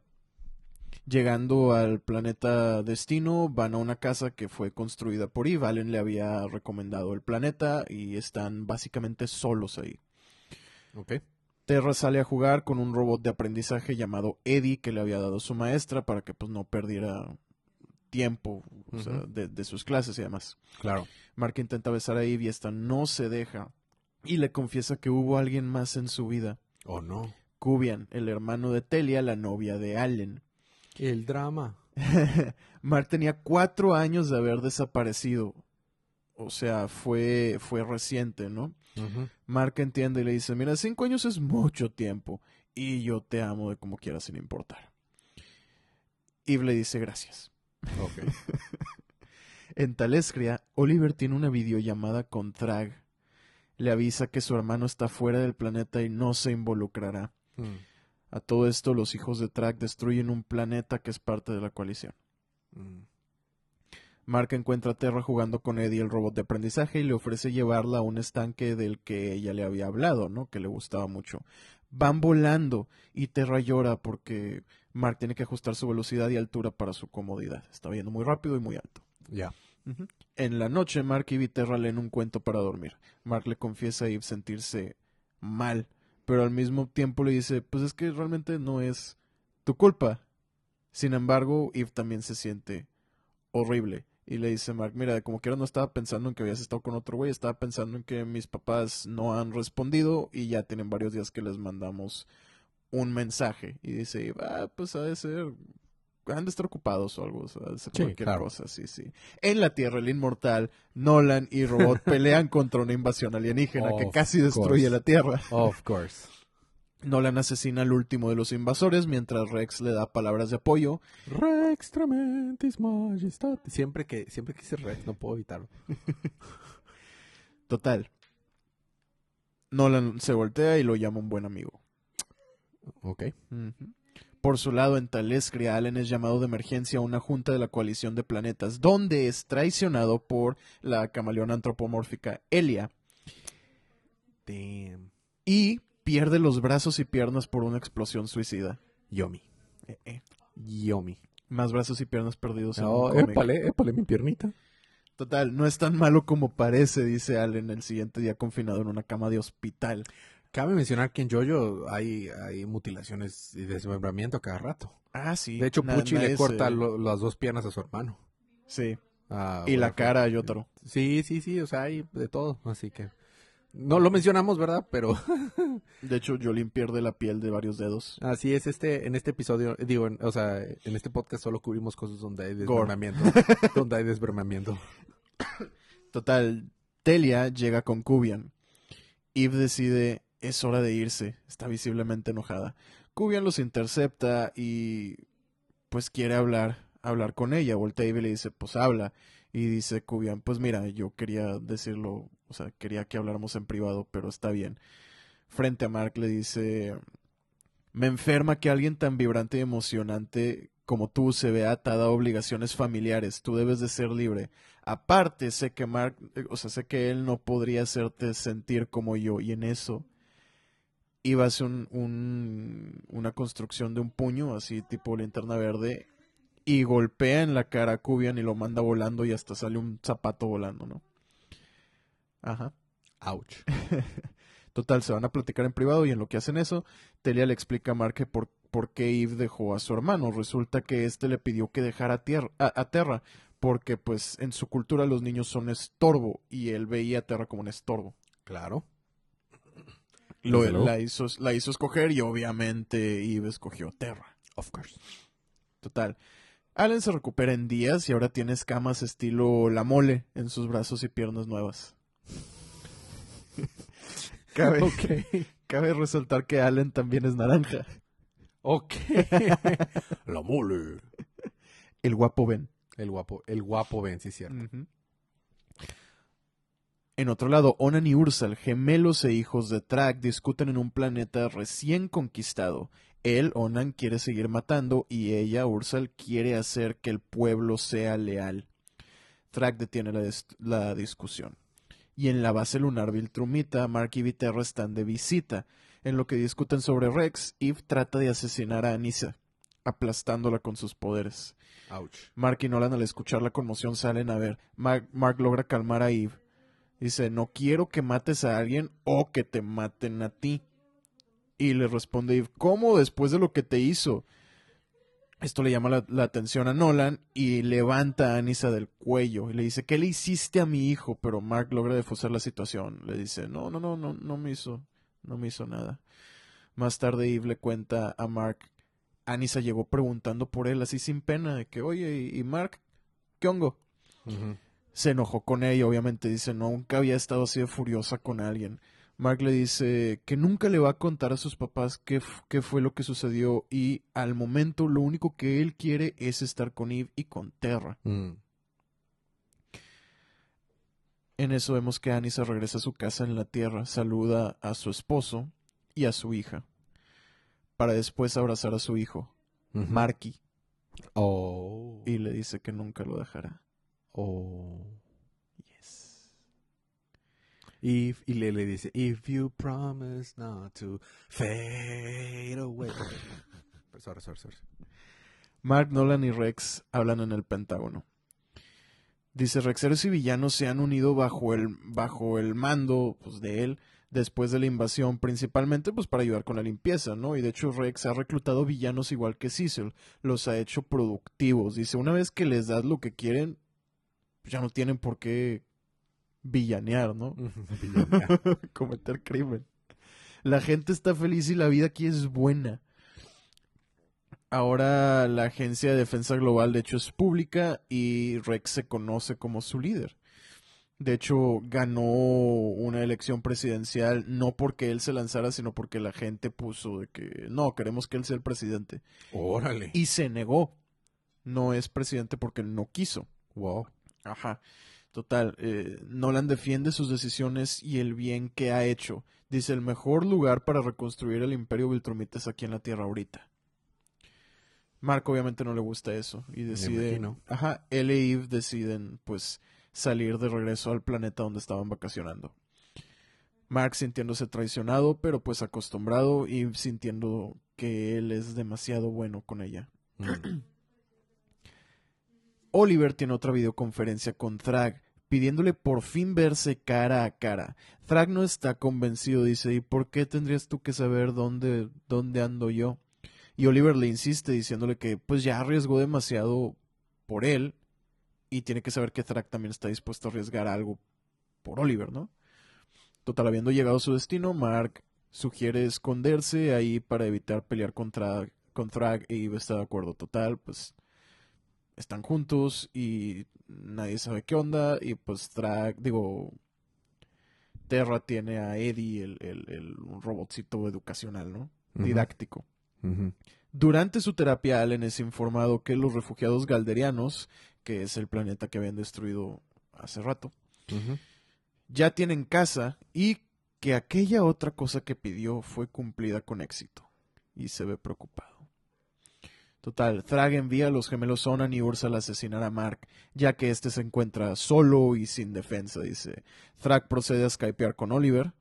Llegando al planeta Destino, van a una casa que fue construida por Eve. Allen le había recomendado el planeta y están básicamente solos ahí. Ok. Terra sale a jugar con un robot de aprendizaje llamado Eddie que le había dado su maestra para que pues no perdiera tiempo o sea, de, de sus clases y demás. Claro. Mark intenta besar a Eve y esta no se deja y le confiesa que hubo alguien más en su vida. ¿O no? Cubian, el hermano de Telia, la novia de Allen. El drama. Mark tenía cuatro años de haber desaparecido. O sea, fue, fue reciente, ¿no? Ujú. Mark entiende y le dice, mira, cinco años es mucho tiempo y yo te amo de como quieras sin importar. Eve le dice gracias. En Talescria, Oliver tiene una videollamada con Thrag. Le avisa que su hermano está fuera del planeta y no se involucrará. Mm, A todo esto, los hijos de Thrag destruyen un planeta que es parte de la coalición. mm. Mark encuentra a Terra jugando con Eddie, el robot de aprendizaje, y le ofrece llevarla a un estanque del que ella le había hablado, ¿no? Que le gustaba mucho. Van volando y Terra llora porque Mark tiene que ajustar su velocidad y altura para su comodidad. Está yendo muy rápido y muy alto. Ya. En la noche, Mark y Viterra leen un cuento para dormir. Mark le confiesa a Eve sentirse mal, pero al mismo tiempo le dice, pues es que realmente no es tu culpa. Sin embargo, Eve también se siente horrible. Y le dice Mark, mira, como quiera no estaba pensando en que habías estado con otro güey, estaba pensando en que mis papás no han respondido y ya tienen varios días que les mandamos un mensaje. Y dice, ah, pues ha de ser han de estar ocupados o algo, o sea, ha de ser Sí, cualquier claro. cosa, sí, sí. En la Tierra, el inmortal, Nolan y Robot pelean contra una invasión alienígena que casi destruye course. la Tierra. Of course. Nolan asesina al último de los invasores mientras Rex le da palabras de apoyo. Rex trementis majestad. Siempre que, siempre quise Rex, no puedo evitarlo. Total. Nolan se voltea y lo llama un buen amigo. Ok. Por su lado, en Talescria, Allen es llamado de emergencia a una junta de la coalición de planetas, donde es traicionado por la camaleona antropomórfica Elia Damn. y pierde los brazos y piernas por una explosión suicida. Yomi. Eh, eh. Yomi. Más brazos y piernas perdidos No, épale, épale mi piernita. Total, no es tan malo como parece, dice Allen el siguiente día confinado en una cama de hospital. Cabe mencionar que en Jojo hay, hay mutilaciones y desmembramiento a cada rato. Ah, sí. De hecho, na- Pucci le corta lo- las dos piernas a su hermano. Sí. Ah, Y la cara a Yotaro. Sí, sí, sí, o sea, hay de todo. Así que. No lo mencionamos, ¿verdad? Pero De hecho, Jolene pierde la piel de varios dedos. así es este, en este episodio, digo, en- o sea, en este podcast solo cubrimos cosas donde hay Gore. desmembramiento. donde hay desmembramiento. Total, Telia llega con Kubian. Eve decide, es hora de irse. Está visiblemente enojada. Kubian los intercepta y pues quiere hablar, hablar con ella. Voltea y le dice, pues habla. Y dice Kubian, pues mira, yo quería decirlo, o sea, quería que habláramos en privado, pero está bien. frente a Mark le dice, me enferma que alguien tan vibrante y emocionante como tú se vea atada a obligaciones familiares, tú debes de ser libre. Aparte, sé que Mark, eh, o sea, sé que él no podría hacerte sentir como yo, y en eso iba a hacer un, un- una construcción de un puño, así tipo linterna verde, y golpea en la cara a Kubian y lo manda volando y hasta sale un zapato volando, ¿no? Ajá. Ouch. Total, se van a platicar en privado y en lo que hacen eso, Telia le explica a Mark que por, por qué Eve dejó a su hermano. Resulta que éste le pidió que dejara tierra, a, a Terra porque pues en su cultura los niños son estorbo y él veía a Terra como un estorbo. Claro. Lo, la, hizo, la hizo escoger y obviamente Eve escogió Terra. Of course. Total. Allen se recupera en días y ahora tiene escamas estilo la mole en sus brazos y piernas nuevas. cabe, cabe resaltar que Allen también es naranja. Ok. La mole. El guapo Ben. El guapo, el guapo Ben, sí es cierto. En otro lado, Onan y Ursal, gemelos e hijos de Trak, discuten en un planeta recién conquistado. Él, Onan, quiere seguir matando y ella, Ursal, quiere hacer que el pueblo sea leal. Trak detiene la discusión. Y en la base lunar Viltrumita, Mark y Viterra están de visita. En lo que discuten sobre Rex, Eve trata de asesinar a Anissa, aplastándola con sus poderes. Ouch. Mark y Nolan al escuchar la conmoción salen a ver. Mark, Mark logra calmar a Eve. Dice, no quiero que mates a alguien o que te maten a ti. Y le responde Eve, ¿cómo después de lo que te hizo? Esto le llama la, la atención a Nolan y levanta a Anissa del cuello y le dice, ¿qué le hiciste a mi hijo? Pero Mark logra defusar la situación. Le dice, no, no, no, no, no me hizo, no me hizo nada. Más tarde Eve le cuenta a Mark Anissa llegó preguntando por él así sin pena, de que, oye, ¿y, Mark? ¿Qué hongo? Se enojó con ella, obviamente, dice, nunca había estado así de furiosa con alguien. Mark le dice que nunca le va a contar a sus papás qué, qué fue lo que sucedió y al momento lo único que él quiere es estar con Eve y con Terra. Mm. En eso vemos que Anissa regresa a su casa en la Tierra, saluda a su esposo y a su hija, para después abrazar a su hijo, Ujú. Marky, Oh. y le dice que nunca lo dejará. Oh. Yes. If, y le, le dice, if you promise not to fade away. sorry, sorry, sorry. Mark, Nolan y Rex hablan en el Pentágono. Dice, Rexeros y villanos se han unido bajo el, bajo el mando pues, de él después de la invasión, principalmente pues para ayudar con la limpieza, ¿no? Y de hecho Rex ha reclutado villanos igual que Cecil, los ha hecho productivos. Dice, una vez que les das lo que quieren, ya no tienen por qué villanear, ¿no? Cometer crimen. La gente está feliz y la vida aquí es buena. Ahora la Agencia de Defensa Global de hecho es pública y Rex se conoce como su líder. De hecho, ganó una elección presidencial no porque él se lanzara, sino porque la gente puso de que no, queremos que él sea el presidente. Órale. Y se negó. No es presidente porque no quiso. Wow. Ajá. Total, eh, Nolan defiende sus decisiones y el bien que ha hecho. Dice, el mejor lugar para reconstruir el imperio Viltrumita es aquí en la Tierra ahorita. Mark obviamente no le gusta eso y decide... Ajá, él e Eve deciden pues salir de regreso al planeta donde estaban vacacionando. Mark sintiéndose traicionado, pero pues acostumbrado y sintiendo que él es demasiado bueno con ella. Mm. Oliver tiene otra videoconferencia con Thrag, pidiéndole por fin verse cara a cara. Thrag no está convencido, dice, ¿y por qué tendrías tú que saber dónde, dónde ando yo? Y Oliver le insiste diciéndole que pues ya arriesgó demasiado por él y tiene que saber que Thrag también está dispuesto a arriesgar algo por Oliver, ¿no? Total, habiendo llegado a su destino, Mark sugiere esconderse ahí para evitar pelear contra, con Thrag y Eve está de acuerdo. Total, pues están juntos y nadie sabe qué onda y pues digo, Terra tiene a Eddie, el, el, el un robotcito educacional, ¿no? Didáctico. Durante su terapia, Allen es informado que los refugiados galderianos, que es el planeta que habían destruido hace rato, ya tienen casa y que aquella otra cosa que pidió fue cumplida con éxito y se ve preocupado. Total, Thrag envía a los gemelos Onan y Ursal a asesinar a Mark, ya que éste se encuentra solo y sin defensa, dice. Thrag procede a skypear con Oliver.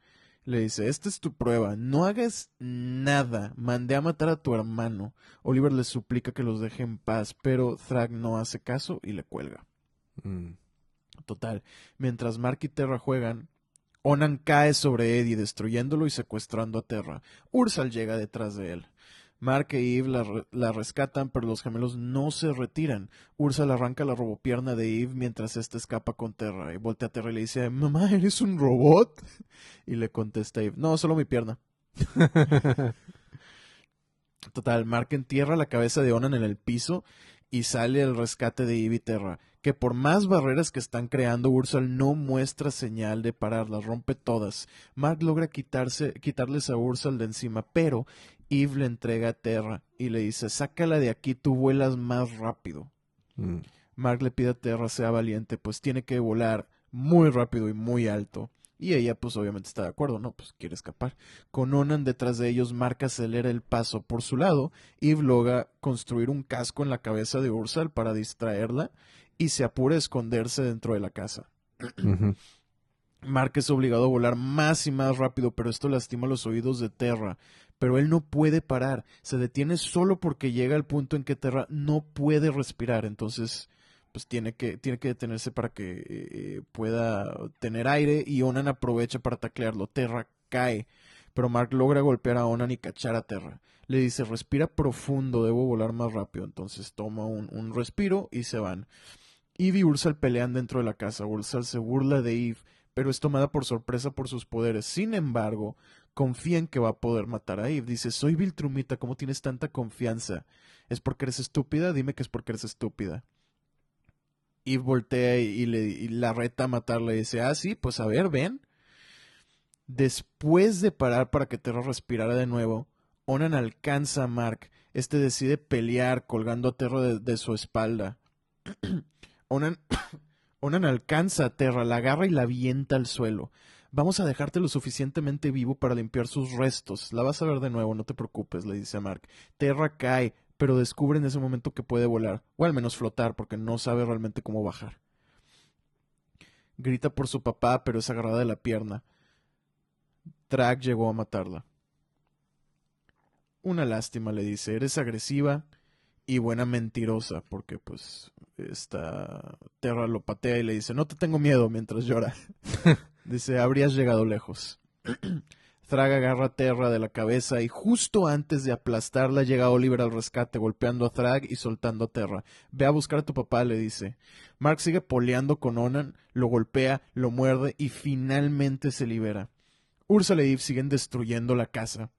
Le dice, esta es tu prueba, no hagas nada, mandé a matar a tu hermano. Oliver le suplica que los deje en paz, pero Thrag no hace caso y le cuelga. Mm. Total, mientras Mark y Terra juegan, Onan cae sobre Eddie, destruyéndolo y secuestrando a Terra. Ursal llega detrás de él. Mark e Eve la, re- la rescatan, pero los gemelos no se retiran. Ursal arranca la robopierna de Eve mientras ésta escapa con Terra. Y voltea a Terra y le dice, Mamá, ¿eres un robot? Y le contesta Eve, no, solo mi pierna. Total, Mark entierra la cabeza de Onan en el piso y sale el rescate de Eve y Terra, que por más barreras que están creando, Ursal no muestra señal de pararlas, rompe todas. Mark logra quitarse, quitarles a Ursal de encima, pero Eve le entrega a Terra y le dice, sácala de aquí, tú vuelas más rápido. Mm. Mark le pide a Terra sea valiente, pues tiene que volar muy rápido y muy alto. Y ella, pues obviamente está de acuerdo, ¿no? Pues quiere escapar. Con Onan detrás de ellos, Mark acelera el paso por su lado. Eve logra construir un casco en la cabeza de Ursal para distraerla y se apura a esconderse dentro de la casa. Mark es obligado a volar más y más rápido, pero esto lastima los oídos de Terra. Pero él no puede parar, se detiene solo porque llega al punto en que Terra no puede respirar, entonces pues tiene que, tiene que detenerse para que eh, pueda tener aire y Onan aprovecha para taclearlo. Terra cae, pero Mark logra golpear a Onan y cachar a Terra. Le dice, respira profundo, debo volar más rápido. Entonces toma un, un respiro y se van. Eve y Ursal pelean dentro de la casa. Ursal se burla de Eve, pero es tomada por sorpresa por sus poderes. Sin embargo, confía en que va a poder matar a Eve. Dice, soy Viltrumita, ¿cómo tienes tanta confianza? ¿Es porque eres estúpida? Dime que es porque eres estúpida. Eve voltea y, le, la reta a matarle y dice, ah, sí, pues a ver, ven. Después de parar para que Terra respirara de nuevo, Onan alcanza a Mark. Este decide pelear colgando a Terra de, de su espalda. Onan, Onan alcanza a Terra, la agarra y la avienta al suelo. Vamos a dejarte lo suficientemente vivo para limpiar sus restos. La vas a ver de nuevo, no te preocupes, le dice a Mark. Terra cae, pero descubre en ese momento que puede volar, o al menos flotar, porque no sabe realmente cómo bajar. Grita por su papá, pero es agarrada de la pierna. Drag llegó a matarla. Una lástima, le dice, eres agresiva y buena mentirosa, porque pues esta Terra lo patea y le dice, no te tengo miedo mientras llora. dice, habrías llegado lejos. Thrag agarra a Terra de la cabeza y justo antes de aplastarla llega Oliver al rescate, golpeando a Thrag y soltando a Terra. Ve a buscar a tu papá, le dice. Mark sigue poleando con Onan, lo golpea, lo muerde y finalmente se libera. Ursula y Eve siguen destruyendo la casa.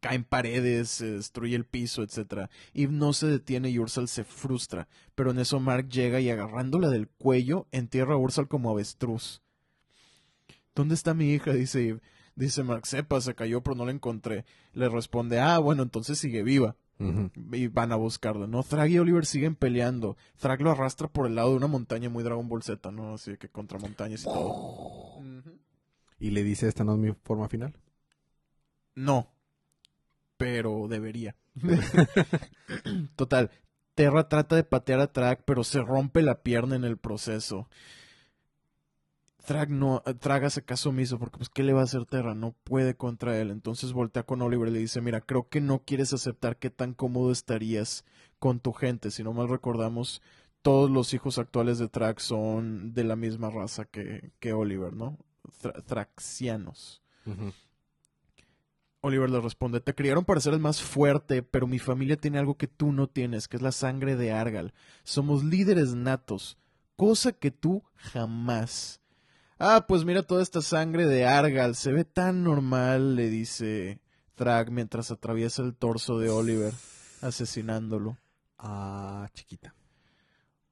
Caen paredes, se destruye el piso, etc. Eve no se detiene y Ursal se frustra, pero en eso Mark llega y agarrándola del cuello entierra a Ursal como avestruz. ¿Dónde está mi hija? dice Eve. Dice Mark, sepa, se cayó pero no la encontré. Le responde, ah, bueno, entonces sigue viva. Y van a buscarla, ¿no? Thrag y Oliver siguen peleando. Thrag lo arrastra por el lado de una montaña muy Dragon Ball Z, ¿no? Así que contra montañas y todo. Y le dice, esta no es mi forma final. No. Pero debería. Total. Terra trata de patear a Thrag, pero se rompe la pierna en el proceso. Thrag no, Thrag hace caso omiso porque pues qué le va a hacer Terra, no puede contra él. Entonces voltea con Oliver y le dice, mira, creo que no quieres aceptar qué tan cómodo estarías con tu gente. Si no mal recordamos, todos los hijos actuales de Thrag son de la misma raza que, que Oliver, ¿no? Thraxianos. Ujú. Oliver le responde, te criaron para ser el más fuerte, pero mi familia tiene algo que tú no tienes, que es la sangre de Argal. Somos líderes natos, cosa que tú jamás. Ah, pues mira toda esta sangre de Argal, se ve tan normal, le dice Thrag mientras atraviesa el torso de Oliver, asesinándolo. Ah, chiquita.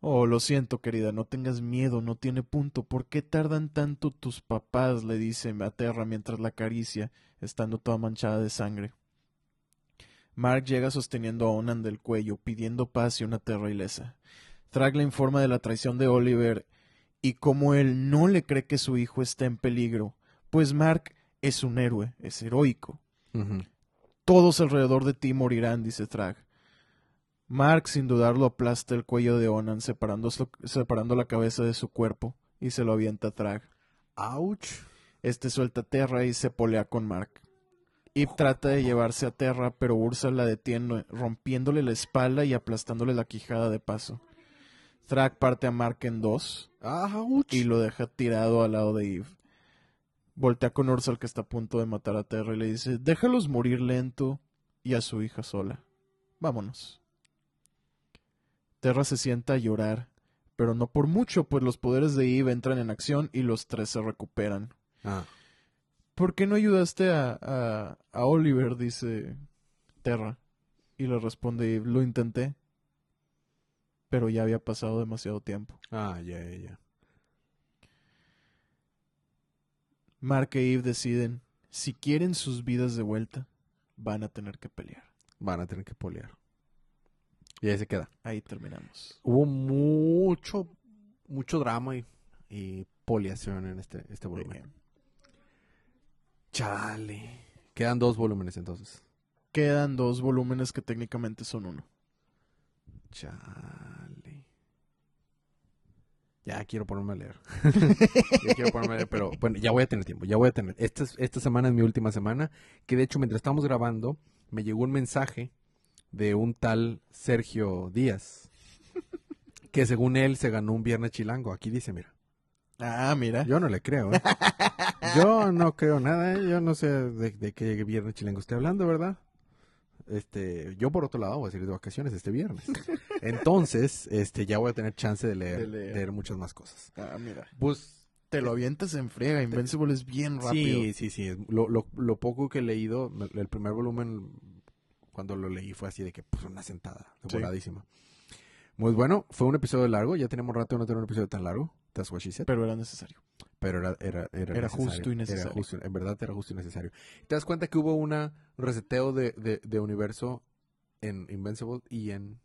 Oh, lo siento, querida, no tengas miedo, no tiene punto. ¿Por qué tardan tanto tus papás? le dice a Terra mientras la acaricia, estando toda manchada de sangre. Mark llega sosteniendo a Onan del cuello, pidiendo paz y una Terra ilesa. Thrag le informa de la traición de Oliver y cómo él no le cree que su hijo esté en peligro, pues Mark es un héroe, es heroico. Todos alrededor de ti morirán, dice Thrag. Mark, sin dudarlo, aplasta el cuello de Onan, separando, separando la cabeza de su cuerpo, y se lo avienta a Thrag. Ouch. Este suelta a Terra y se polea con Mark. Eve trata de llevarse a Terra, pero Ursa la detiene, rompiéndole la espalda y aplastándole la quijada de paso. Thrag parte a Mark en dos Ouch. y lo deja tirado al lado de Eve. Voltea con Ursal que está a punto de matar a Terra y le dice, déjalos morir lento y a su hija sola. Vámonos. Terra se sienta a llorar, pero no por mucho, pues los poderes de Eve entran en acción y los tres se recuperan. Ah, ¿Por qué no ayudaste a, a, a Oliver? dice Terra. Y le responde Eve, lo intenté, pero ya había pasado demasiado tiempo. ah, ya, ya, ya. Mark e Eve deciden, si quieren sus vidas de vuelta, van a tener que pelear. Van a tener que polear. Y ahí se queda. Ahí terminamos. Hubo mucho, mucho drama y, y poliación en este, este volumen. Bien. Chale. Quedan dos volúmenes entonces. Quedan dos volúmenes que técnicamente son uno. Chale. Ya quiero ponerme a leer. ya quiero ponerme a leer, pero bueno, ya voy a tener tiempo, ya voy a tener. Esta, es- esta semana es mi última semana, que de hecho mientras estamos grabando, me llegó un mensaje de un tal Sergio Díaz, que según él se ganó un viernes chilango. Aquí dice, mira. Ah, mira. Yo no le creo, ¿eh? Yo no creo nada, ¿eh? Yo no sé de, de qué viernes chilengo estoy hablando, ¿verdad? Este, yo por otro lado voy a salir de vacaciones este viernes. Entonces, este, ya voy a tener chance de leer, De leer. leer muchas más cosas. Ah, mira. Pues, Te lo avientas en friega. Invincible es bien rápido. sí, sí, sí. Lo, lo, lo poco que he leído, el primer volumen, cuando lo leí fue así de que, pues, una sentada, de Sí. Muy bueno, fue un episodio largo, ya tenemos rato de no tener un episodio tan largo. That's what she said. Pero era necesario. pero era, era, era, justo y necesario. Era justo, en verdad era justo y necesario. ¿Te das cuenta que hubo una un reseteo de, de, de universo en Invincible y en...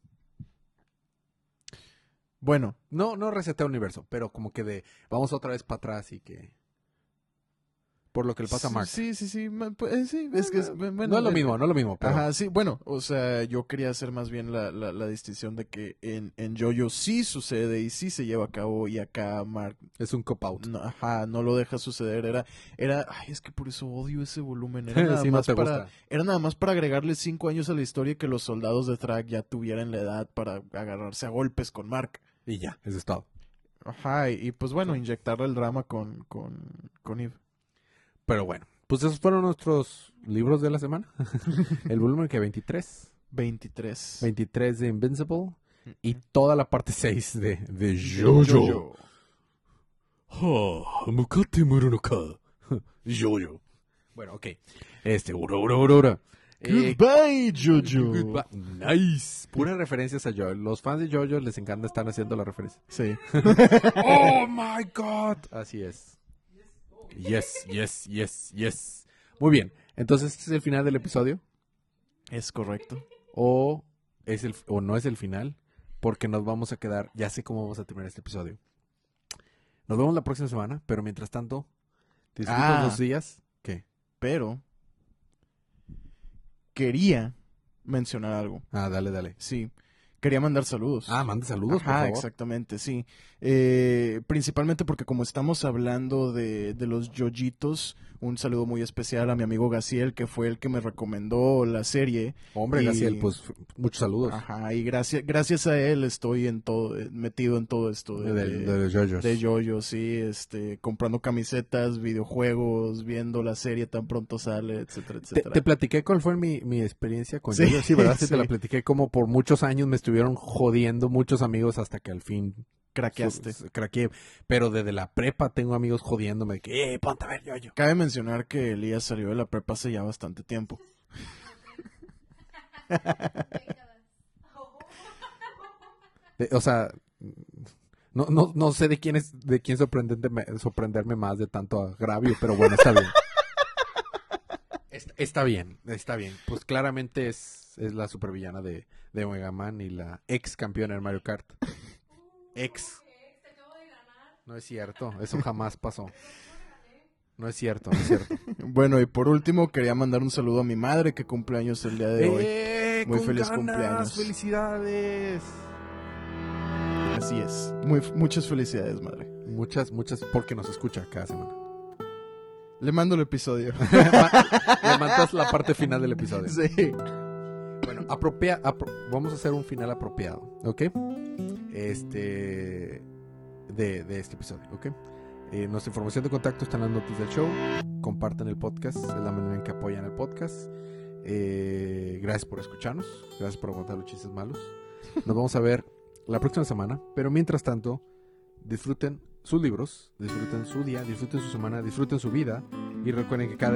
Bueno, No, no reseteo universo, pero como que de... Vamos otra vez para atrás y que... Por lo que le pasa a Mark. Sí, sí, sí. pues, eh, sí, es que es, bueno, no es lo mismo, no es lo mismo. Pero, Ajá, sí, bueno, o sea, yo quería hacer más bien la, la, la distinción de que en, en Jojo sí sucede y sí se lleva a cabo y acá Mark, Es un cop-out. no, ajá, no lo deja suceder, era, era, ay, es que por eso odio ese volumen, era nada, Sí, más para, gusta. era nada más para agregarle cinco años a la historia que los soldados de Thrag ya tuvieran la edad para agarrarse a golpes con Mark. Y ya, eso es todo. Ajá, y, y pues bueno, inyectarle el drama con, con, con Eve. Pero bueno, pues esos fueron nuestros libros de la semana. El volumen que 23. 23. 23 de Invincible. Y toda la parte 6 de, de Jojo. Ha, mukate muru no ka. Jojo. Bueno, ok. Este, ura, ura, ura, ura. Eh, Goodbye, Jojo. goodbye. Nice. Puras referencias a Jojo. Los fans de Jojo les encanta estar haciendo la referencia. Sí. Oh my god. Así es. Yes, yes, yes, yes. Muy bien. Entonces, este es el final del episodio. Es correcto. O, es el, o no es el final. Porque nos vamos a quedar. Ya sé cómo vamos a terminar este episodio. Nos vemos la próxima semana. Pero mientras tanto, disfruta Ah. los días. ¿Qué? Pero quería mencionar algo. Ah, dale, dale. Sí. Quería mandar saludos. Ah, manda saludos, favor. exactamente, sí. Eh, principalmente porque como estamos hablando de, de los yoyitos, un saludo muy especial a mi amigo Gaciel, que fue el que me recomendó la serie. Hombre, Y- Gaciel, pues muchos saludos. Ajá, y gracias, gracias a él estoy en todo, eh, metido en todo esto de, de, de, de Jojos. de yoyo, sí, este, comprando camisetas, videojuegos, viendo la serie tan pronto sale, etcétera, Te, etcétera. te platiqué cuál fue mi, mi experiencia con Sí, ellos, sí, ¿verdad? Sí, te la platiqué como por muchos años me estuvieron jodiendo muchos amigos hasta que al fin Craqueaste. craqueé. Pero desde la prepa tengo amigos jodiéndome de que, eh, ponte a ver yo, yo. Cabe mencionar que Elías salió de la prepa hace ya bastante tiempo. De- o sea, no, no, no sé de quién es, de quién sorprenderme, sorprenderme más de tanto agravio, pero bueno, está bien. Está, está bien, está bien. Pues claramente es, es la supervillana de, de Omega Man y la ex campeona en Mario Kart. Ex. No es cierto, eso jamás pasó. No es cierto, no es cierto. Bueno, y por último quería mandar un saludo a mi madre que cumple años el día de hoy. ¡Eh! Muy feliz ganas! cumpleaños. ¡Felicidades! Así es. Muy, muchas felicidades, madre. Muchas, muchas, porque nos escucha cada semana. Le mando el episodio. Le mandas la parte final del episodio. sí. Bueno, apropia, apro- vamos a hacer un final apropiado, ¿ok? Este. De, este episodio, ¿ok? Eh, nuestra información de contacto está en las notas del show. Compartan el podcast, es la manera en que apoyan el podcast. Eh, gracias por escucharnos, gracias por aguantar los chistes malos. Nos vamos a ver la próxima semana, pero mientras tanto, disfruten sus libros, disfruten su día, disfruten su semana, disfruten su vida y recuerden que cada